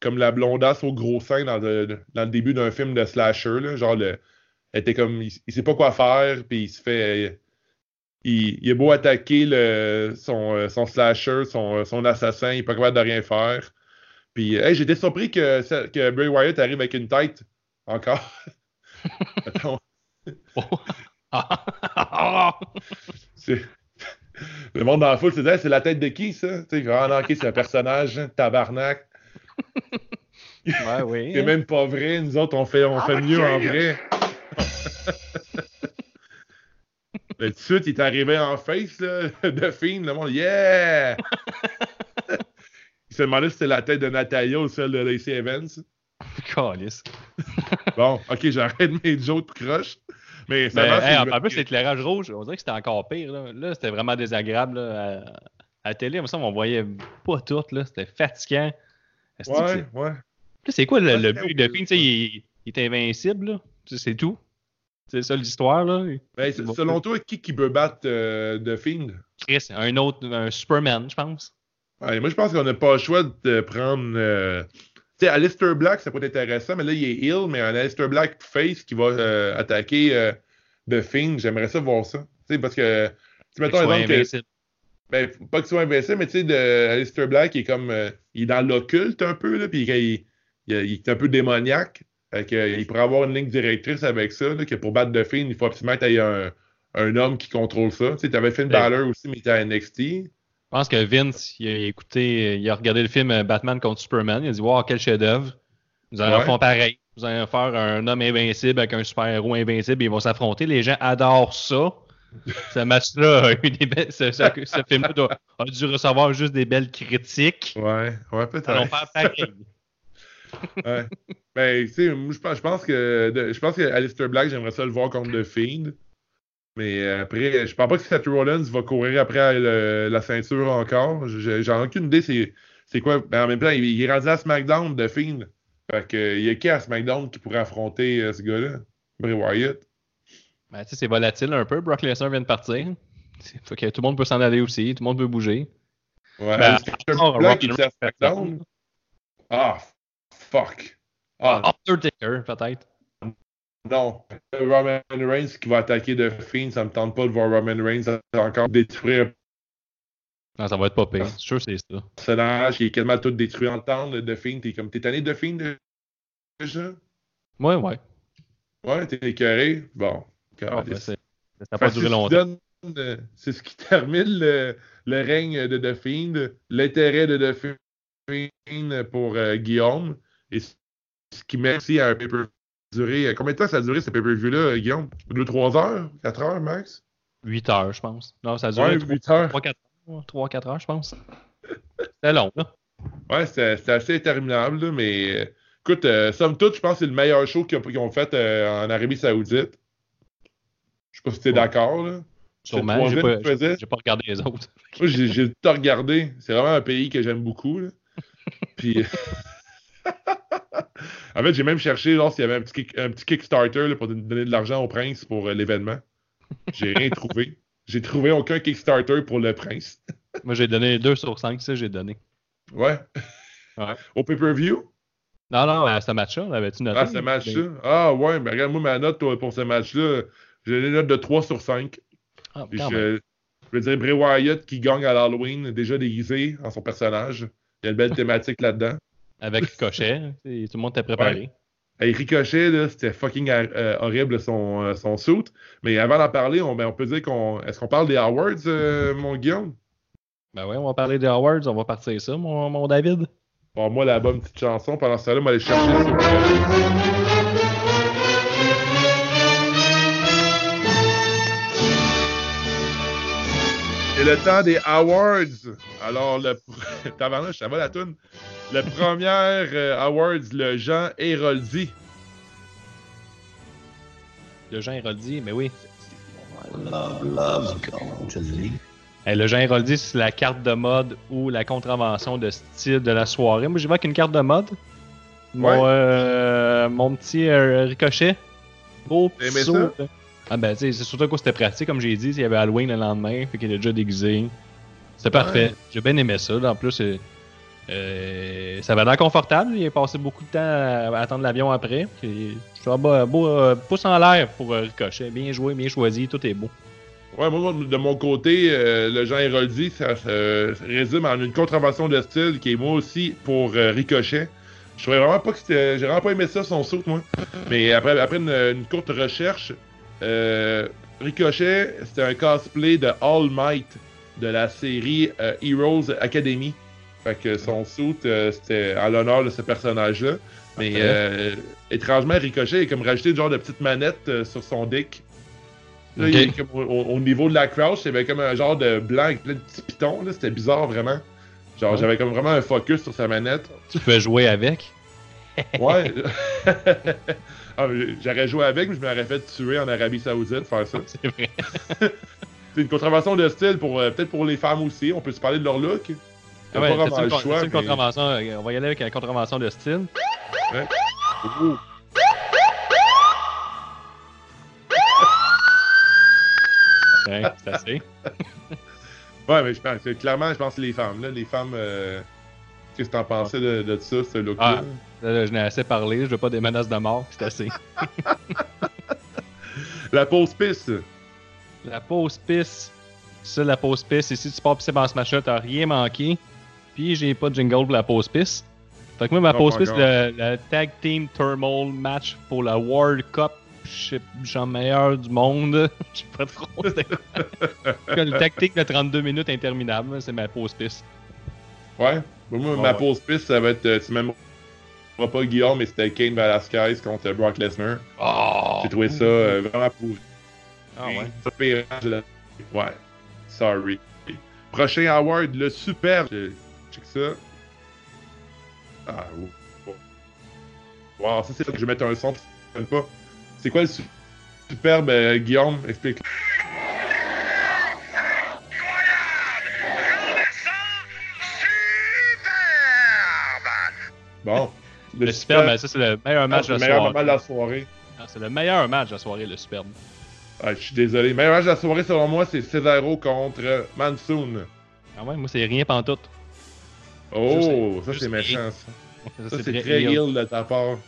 comme la blondasse au gros sein dans le, dans le début d'un film de slasher. Là. Genre, le, était comme. Il, il sait pas quoi faire, puis il se fait. Il, il est beau attaquer le, son, euh, son slasher, son, son assassin, il est pas capable de rien faire. Puis, hey, j'étais surpris que, que Bray Wyatt arrive avec une tête. Encore. <laughs> Attends, Ah! <laughs> Le monde dans la foule se disait, Hey, c'est la tête de qui, ça? Tu sais, ah non, ok, c'est un personnage, hein, tabarnak. ouais, oui. C'est même pas vrai. Nous autres, on fait, on fait mieux en vrai. Mais <laughs> tout de suite, il est arrivé en face là, <laughs> de. Le monde, yeah! <laughs> il se demandait si c'était la tête de Natalia ou celle de Lacey Evans. Calice. Bon, ok, j'arrête mes jokes tout croche. Mais ça Ben, hey, en plus, l'éclairage rouge, on dirait que c'était encore pire. Là, Là, c'était vraiment désagréable. Là, à... la télé, on voyait pas tout. là. C'était fatigant. Ouais, c'est- ouais. Là, C'est quoi le, but de sais, Il, il est invincible. C'est tout. C'est ça l'histoire. là. Ben, bon. selon toi, qui, qui peut battre euh, The Fiend? Chris, un autre, un Superman, je pense. Ouais, moi, je pense qu'on n'a pas le choix de prendre. euh, Tu sais, Alistair Black, ça peut être intéressant, mais là, il est ill, mais un Alistair Black face qui va euh, attaquer euh, The Fiend, j'aimerais ça voir ça. Tu sais, parce que. Tu mettons, exemple, que- ben, pas qu'il soit invincible, mais tu sais, de Alistair Black, il est comme. euh, il est dans l'occulte un peu, là, puis il, il- il est un peu démoniaque. Fait que, euh, il pourrait avoir une ligne directrice avec ça, là, que pour battre The Fiend, il faut absolument y ait un, un homme qui contrôle ça. Tu sais, t'avais Finn Ben- Balor aussi, mais était à NXT. Je pense que Vince, il a écouté, il a regardé le film euh, Batman contre Superman. Il a dit Wow, quel chef-d'œuvre. Vous allez Ouais. faire pareil. Vous allez faire un homme invincible avec un super-héros invincible et ils vont s'affronter. Les gens adorent ça. Ce <laughs> match-là, a eu des belles- ce, ce- ce film-là a dû recevoir juste des belles critiques. Ouais, ouais, peut-être. Ils vont faire pareil. <laughs> Ouais. Ben, tu sais, je pense, que je pense que Alistair Black, j'aimerais ça le voir contre The Fiend. Mais euh, après, je pense pas que Seth Rollins va courir après le- la ceinture encore. Je- J'en ai aucune idée c'est c'est quoi. Ben, en même temps, il, il est rendu à SmackDown, The Fiend. Fait que, euh, il y a qui à SmackDown qui pourrait affronter euh, ce gars-là? Bray Wyatt. Ben, tu sais, c'est volatile un peu. Brock Lesnar vient de partir. Fait que tout le monde peut s'en aller aussi. Tout le monde peut bouger. Ouais, Ben, SmackDown. Ah, fuck. Ah, Undertaker, peut-être. Non. Roman Reigns qui va attaquer The Fiend, ça me tente pas de voir Roman Reigns encore détruire Non, ça va être pas pire. C'est sûr que c'est ça. personnage qui est quasiment tout détruit en temps de Fiend. T'es comme, t'es tanné de Fiend déjà? Ouais, ouais. Ouais, t'es écœuré? Bon. Ah, ben, ça n'a pas duré c'est ce qui longtemps. euh, C'est ce qui <laughs> termine le, le règne de The Fiend, l'intérêt de The Fiend pour euh, Guillaume, et ce qui met aussi à un paper duré. euh, Combien de temps ça a duré ce pay-per-view-là, Guillaume? 2-3 heures? 4 heures max? 8 heures, je pense. Non, ça a duré Ouais, 8 heures. 3-4 heures. 3-4 heures, je pense. C'était long, là. Ouais, c'était assez interminable, là, mais euh, écoute, euh, somme toute, je pense que c'est le meilleur show qu'ils ont, fait euh, en Arabie Saoudite. Je sais pas si t'es Ouais. d'accord, là. Sûrement. J'ai pas, pas regardé les autres. <laughs> Moi, j'ai tout regardé. C'est vraiment un pays que j'aime beaucoup. là. <laughs> Puis. <laughs> en fait, j'ai même cherché s'il y avait un petit, kick- un petit Kickstarter là, pour don- donner de l'argent au prince pour euh, l'événement. J'ai rien trouvé. J'ai trouvé aucun Kickstarter pour le prince. Moi, j'ai donné 2 sur 5, ça, j'ai donné. Ouais. Ouais. Au pay-per-view? Non, non, à ce match-là, l'avais-tu noté? Ah, ce match-là? Ah, ouais, mais regarde, moi, ma note toi, pour ce match-là, j'ai une note de 3 sur 5. Ah, Puis quand je, même. je veux dire, Bray Wyatt qui gagne à l'Halloween, déjà déguisé en son personnage. Il y a une belle thématique là-dedans. Avec Ricochet, tout le monde était préparé. Hey, Ricochet, là, c'était fucking euh, horrible son, euh, son suit. Mais avant d'en parler, on, ben, on peut dire qu'on. Est-ce qu'on parle des awards, euh, mon Guillaume? Ben ouais, on va parler des awards, on va partir ça, mon, mon David. Bon, moi, la bonne petite chanson. Pendant ce temps-là, on va aller chercher sur. C'est le temps des awards. Alors, le. <laughs> Tabarnouche, ça va la toune? Le premier euh, awards, le Jean Héroldi. Le Jean Héroldi, mais oui. Love, love. Hey, le Jean Héroldi, c'est la carte de mode ou la contravention de style de la soirée. Moi, j'y vais avec une carte de mode. Mon, Ouais. euh, mon petit euh, Ricochet. T'aimais petit saut. ça? Ah ben, tu sais, c'est surtout que c'était pratique, comme j'ai dit. Il y avait Halloween le lendemain, fait qu'il était déjà déguisé. C'était parfait. J'ai bien aimé ça. En plus, euh, euh, ça avait l'air confortable. Il a passé beaucoup de temps à, à attendre l'avion après. Puis, Je suis beau, euh, pouce en l'air pour euh, Ricochet. Bien joué, bien choisi, tout est beau. Ouais, moi, de mon côté, le Jean Héroldi, ça, se résume en une contravention de style qui est moi aussi pour Ricochet. Je trouvais vraiment pas que c'était. J'ai vraiment pas aimé ça, son saut, moi. Mais après, après une, une courte recherche, euh, Ricochet, c'était un cosplay de All Might de la série euh, Heroes Academy. Fait que son suit, euh, c'était à l'honneur de ce personnage-là. Mais étrangement, Ricochet est comme rajouté le genre de petite manette sur son dick. Là, Ok. il est comme au, au- au niveau de la crouch, il y avait comme un genre de blanc avec plein de petits pitons. C'était bizarre, vraiment. Genre, Ouais. j'avais comme vraiment un focus sur sa manette. Tu peux jouer avec. Ouais. <laughs> <laughs> Ah, J'aurais joué avec, mais je m'aurais fait tuer en Arabie Saoudite faire ça. C'est vrai. <laughs> C'est une contravention de style pour euh, peut-être pour les femmes aussi. On peut se parler de leur look. Ah ouais, pas une, choix. une contravention, euh, on va y aller avec la contravention de style. Ouais, <laughs> c'est assez. <laughs> Ouais, mais je pense clairement, je pense que les femmes, là, les femmes. euh, Qu'est-ce que t'en pensais de, de ça, ce look-là? Ah. Là, je n'ai assez parlé, je veux pas des menaces de mort, c'est assez. <laughs> La pause piste. La pause piste. Ça, la pause piste, et si tu pars pisser dans ce match-là, t'as rien manqué. Puis j'ai pas de jingle pour la pause piste. Fait que moi, ma Non, pause piste, le, le Tag Team Thermal match pour la World Cup. Je genre meilleur du monde. <laughs> Je sais pas trop. <laughs> le Team de 32 minutes interminable, c'est ma pause piste. Ouais. Moi, ma ouais. pause piste, ça va être. euh, Tu m'aimeras pas Guillaume, mais c'était Kane Velasquez contre Brock Lesnar. Oh! J'ai trouvé ça euh, vraiment pourri. Ah ouais. Je l'ai- Ouais. Sorry. Prochain award, le superbe. Je- Check ça. Ah. Wow, ça c'est que je vais mettre un son, ça sonne pas. C'est quoi le su- superbe, euh, Guillaume? Explique. Bon. Le Superbe, ben, ça c'est le meilleur match Ah, de la le meilleur soirée. moment de la soirée. Ah, c'est le meilleur match de la soirée, le Superbe. Ah, je suis désolé. Le meilleur match de la soirée, selon moi, c'est Cesaro contre Mansoon. Ah ouais, moi c'est rien pantoute. Oh, ça c'est méchant, ça. Ça, c'est très ill de ta part.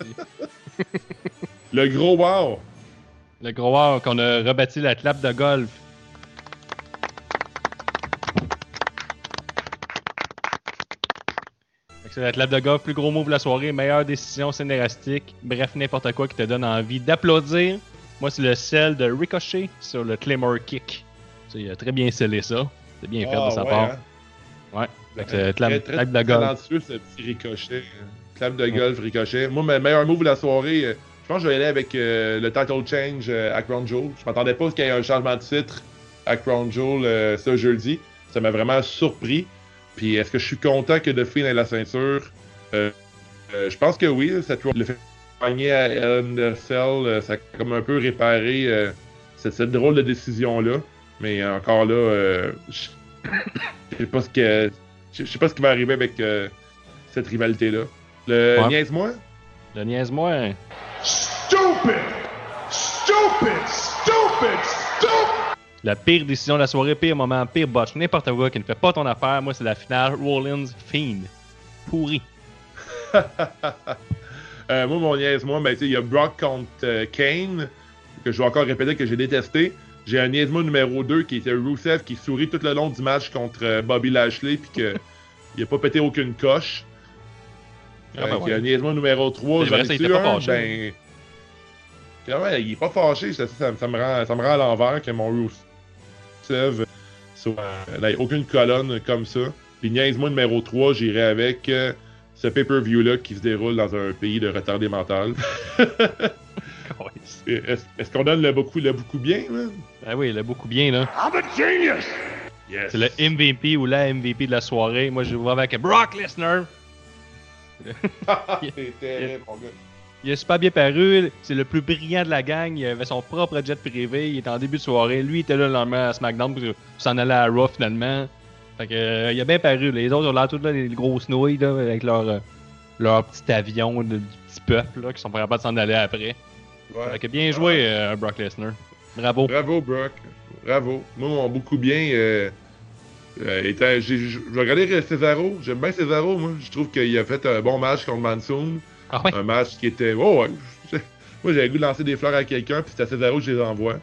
<laughs> le gros wow. Le gros wow qu'on a rebâti la clap de golf. La clap de golf, plus gros move de la soirée, meilleure décision scénaristique, bref, n'importe quoi qui te donne envie d'applaudir. Moi, c'est le sel de Ricochet sur le Claymore Kick. Il a très bien scellé ça. C'est bien fait de Ah, sa ouais, part. hein. Ouais. Fait que c'est très, de golf. talentueux, ce petit ricochet. Clap de golf, ricochet. Moi, ma meilleur move de la soirée, euh, je pense que je vais aller avec euh, le title change euh, à Crown Jewel. Je m'attendais pas qu'il y ait un changement de titre à Crown Jewel euh, ce jeudi. Ça m'a vraiment surpris. Puis est-ce que je suis content que The Fiend ait la ceinture? Euh, euh, je pense que oui. Cette le fait gagner à the Cell, euh, ça a comme un peu réparé euh, cette, cette drôle de décision-là. Mais encore là, euh, je <coughs> sais pas ce que. Je sais pas ce qui va arriver avec euh, cette rivalité-là. Le Ouais. niaise-moi? Le niaise-moi. hein. Stupid! Stupid! Stupid! Stupid! La pire décision de la soirée, pire moment, pire botch, n'importe quoi qui ne fait pas ton affaire. Moi, c'est la finale Rollins Fiend. Pourri. <laughs> Euh, moi, mon niaise-moi, ben, tu sais, il y a Brock contre euh, Kane, que je vais encore répéter que j'ai détesté. J'ai un niaise-moi numéro 2 qui était Rusev qui sourit tout le long du match contre euh, Bobby Lashley, puis que <laughs> il a pas pété aucune coche. Ah, ben ouais. il y a un niaise-moi numéro 3. C'est vrai, ça, il était pas fâché. Ben... Ah il est pas fâché, ça, ça, ça me, rend, ça me rend à l'envers que mon Rusev soit, euh, aucune colonne comme ça. Puis niaise-moi numéro 3, j'irai avec euh, ce pay-per-view-là qui se déroule dans un pays de retardé mental. <laughs> Est-ce est-ce qu'on donne le beaucoup, le beaucoup bien? Ah oui, il a beaucoup bien, là. I'm a genius! Yes. C'est le MVP ou la MVP de la soirée. Moi, je vais avec Brock Lesnar. <laughs> C'est terrible, mon gars. Il est super bien paru. C'est le plus brillant de la gang. Il avait son propre jet privé. Il était en début de soirée. Lui, il était là le lendemain à SmackDown pour s'en aller à Raw finalement. Fait que, euh, il a bien paru. Les autres ont l'air tous là, les grosses nouilles là, avec leur, euh, leur petit avion de- du petit peuple là, qui sont pas capables de s'en aller après. Ouais. Fait que bien joué, euh, Brock Lesnar. Bravo. Bravo, Brock. Bravo. Moi, mon beaucoup bien. Euh, j'ai regardé Cesaro. J'aime bien Cesaro, moi. Je trouve qu'il a fait un bon match contre Mansoon. Ah ouais? Un match qui était. Oh, ouais. <laughs> Moi, j'avais le goût de lancer des fleurs à quelqu'un, puis c'est à Cesaro que je les envoie.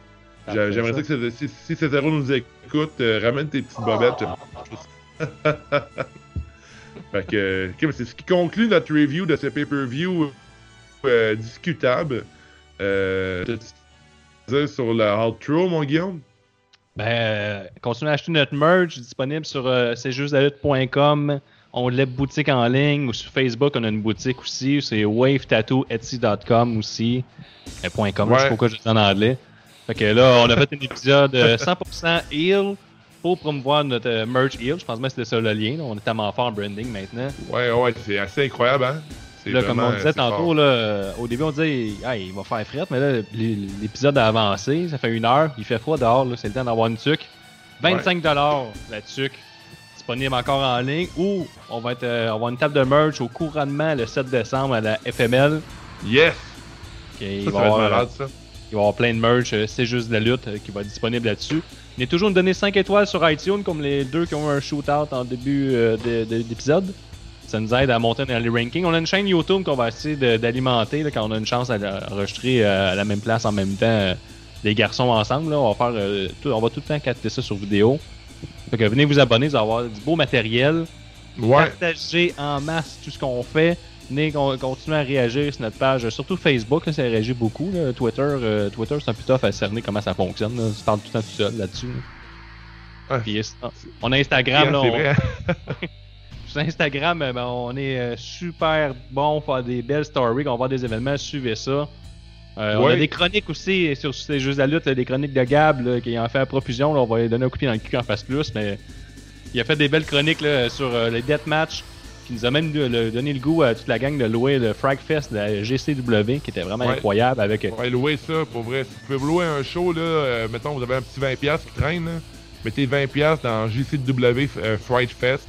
J'aimerais ça, que si, si Cesaro nous écoute, euh, ramène tes petites bobettes. <laughs> fait que, c'est ce qui conclut notre review de ce pay-per-view euh, discutable. Euh, dire sur le outro, mon Guillaume? Ben, euh, continuez à acheter notre merch disponible sur euh, On l'a boutique en ligne ou sur Facebook, on a une boutique aussi. C'est wavetattooetsy.com aussi. Euh, point .com, je sais Ouais. pas pourquoi je dis en anglais. Fait que là, on a fait un épisode euh, <laughs> 100% heel pour promouvoir notre euh, merch heel. Je pense même que c'était ça le lien. là. On est tellement fort en branding maintenant. Ouais, ouais, c'est assez incroyable, hein? Là, comme on disait tantôt, là, euh, au début, on disait ah, il va faire fret, mais là, l'é- l'épisode a avancé, ça fait une heure, il fait froid dehors, c'est le temps d'avoir une tuque. 25$ la tuque, disponible encore en ligne, ou on va, être, euh, on va avoir une table de merch au couronnement le 7 décembre à la FML. Yes! Ok, il, Ça, va ça avoir, malade, ça. il va y avoir plein de merch, euh, c'est juste de la lutte euh, qui va être disponible là-dessus. Il est toujours nous donner 5 étoiles sur iTunes, comme les deux qui ont eu un shootout en début de- de- d'épisode. Ça nous aide à monter dans les rankings. On a une chaîne YouTube qu'on va essayer d'alimenter quand on a une chance d'enregistrer euh, à la même place en même temps les garçons ensemble. là. On, va faire, euh, tout- on va tout le temps capter ça sur vidéo. Fait que venez vous abonner, vous allez avoir du beau matériel. Ouais. Partagez en masse tout ce qu'on fait. Venez con- continuer à réagir sur notre page, surtout Facebook, là, ça réagit beaucoup. là. Twitter, euh, Twitter c'est un peu tough à cerner comment ça fonctionne. Là. Tu parles tout le temps tout seul là-dessus. là. Euh, on a Instagram, là, c'est on- vrai. <laughs> sur Instagram, euh, ben, on est super bon, faire des belles stories, on va voir des événements, suivez ça. Euh, On a Ouais. des chroniques aussi sur ces jeux de la lutte, des chroniques de Gab là, qui en fait à profusion. là, on va lui donner un coup de pied dans le cul en fasse plus, mais il a fait des belles chroniques là, sur euh, les deathmatch qui nous a même donné le goût à toute la gang de louer le Fragfest de la GCW qui était vraiment Ouais. incroyable avec euh, Ouais, louer ça, pour vrai. Si vous pouvez louer un show, là, euh, mettons, vous avez un petit 20$ qui traîne, là, mettez 20$ dans JCW euh, Fright Fest.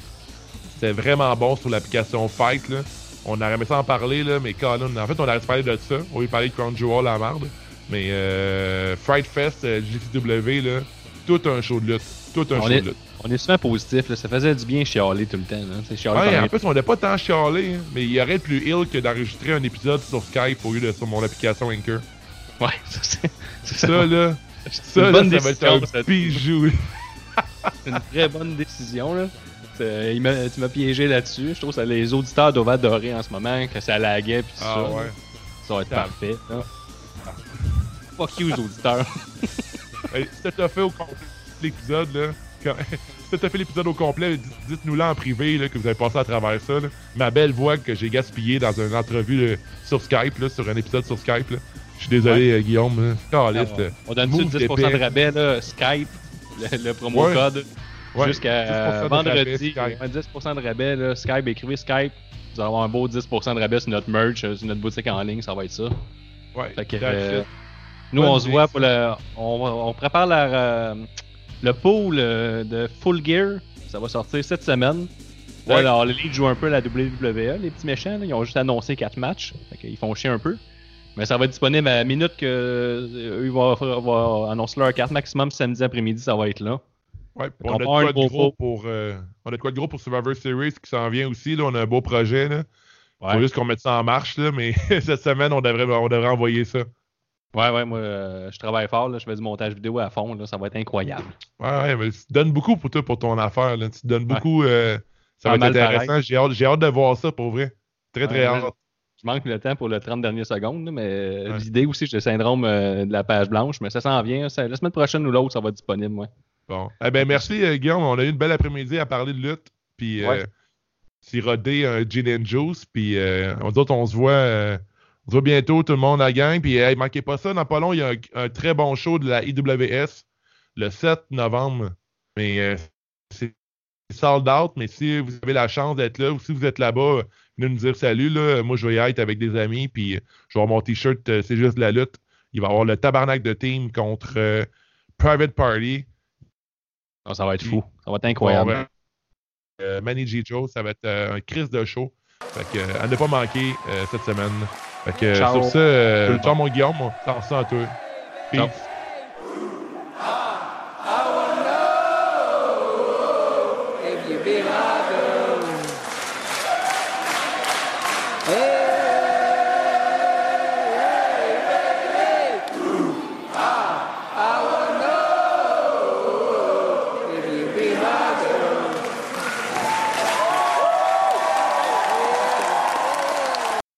C'était vraiment bon sur l'application Fight, là. On aurait aimé ça en parler, là, mais Colin, en fait, on aurait dû parler de ça. On lui parler de Crown Jewel à la marde. Mais euh, Fright Fest, euh, JCW, là, tout un show de lutte. Tout un On show est- de lutte. On est souvent positif, là, ça faisait du bien chialer tout le temps. Chialer Ouais, en plus, on n'a pas tant chialé, hein, mais il y aurait plus ill que d'enregistrer un épisode sur Skype au lieu de sur mon application Anchor. Ouais, <laughs> ça, c'est- c'est Ça, là, ça, là, ça va être un ça. bijou. C'est une très bonne décision. Là. Il tu m'as piégé là-dessus. Je trouve que ça- les auditeurs doivent adorer en ce moment, que ça laguait puis Ah ça. ouais. Ça va être parfait. là. Fuck you, les auditeurs. <laughs> Hey, si t'as fait au complet l'épisode, là, quand- <laughs> si t'as fait l'épisode au complet, dites- dites-nous là en privé là, que vous avez passé à travers ça. là. Ma belle voix que j'ai gaspillée dans une entrevue là, sur Skype, là, sur un épisode sur Skype. là. Je suis désolé, euh, Guillaume. Caliste, là. on donne-tu Move 10% d'épais. de rabais, là, Skype, le, le promo Ouais. code, Ouais, jusqu'à 10% euh, de vendredi. rabais, Skype. Ouais, 10% de rabais, là, Skype, écrivez Skype. Vous allez avoir un beau 10% de rabais sur notre merch, euh, sur notre boutique en ligne, ça va être ça. Ouais, Fait que, that's euh. Nous, Bonne on se voit pour le. On, prépare la, euh, le pool de Full Gear. Ça va sortir cette semaine. Là, Ouais. alors, les League jouent un peu la WWE, les petits méchants. là. ils ont juste annoncé 4 matchs. Fait qu'ils font chier un peu. Mais ça va être disponible à la minute que euh, ils vont, vont annoncer leur carte maximum samedi après-midi. Ça va être là. Ouais, qu'on on a de quoi gros pour. euh, on a de quoi de gros pour Survivor Series qui s'en vient aussi. Là. On a un beau projet. Là. Ouais. Faut juste qu'on mette ça en marche, là, mais <laughs> cette semaine, on devrait, on devrait envoyer ça. Ouais, ouais, moi, euh, je travaille fort. Là, je fais du montage vidéo à fond. Là, ça va être incroyable. Ouais, ouais, mais tu donnes beaucoup pour toi, pour ton affaire. Là. Tu donnes beaucoup. euh, ça Pas va être intéressant. J'ai hâte, hâte de voir ça pour vrai. Très, très Ouais, hâte. Manque le temps pour le 30 dernières secondes, là, mais Ouais. l'idée aussi, j'ai le syndrome euh, de la page blanche, mais ça s'en vient. ça- la semaine prochaine ou l'autre, ça va être disponible, ouais. Bon. Eh ben, merci, euh, Guillaume. On a eu une belle après-midi à parler de lutte. Puis, euh, Ouais. siroter un gin and juice. Puis, euh, on dit, on se voit. euh, on se voit bientôt, tout le monde à la gang. Puis, hey, manquez pas ça. Dans pas long, il y a un, un très bon show de la IWS le 7 novembre. Mais euh, c'est sold out. Mais si vous avez la chance d'être là ou si vous êtes là-bas, venez nous dire salut. Là. Moi, je vais y être avec des amis. Puis, euh, je vais avoir mon t-shirt euh, C'est juste de la lutte. Il va y avoir le tabarnak de team contre euh, Private Party. Non, ça va être fou. Ça va être incroyable. Bon, ben, euh, Manny G. Joe, ça va être euh, un crise de show. Fait que, à ne pas manquer cette semaine. Fait que sur le ciao mon Guillaume, on ça à toi. Peace. Ciao.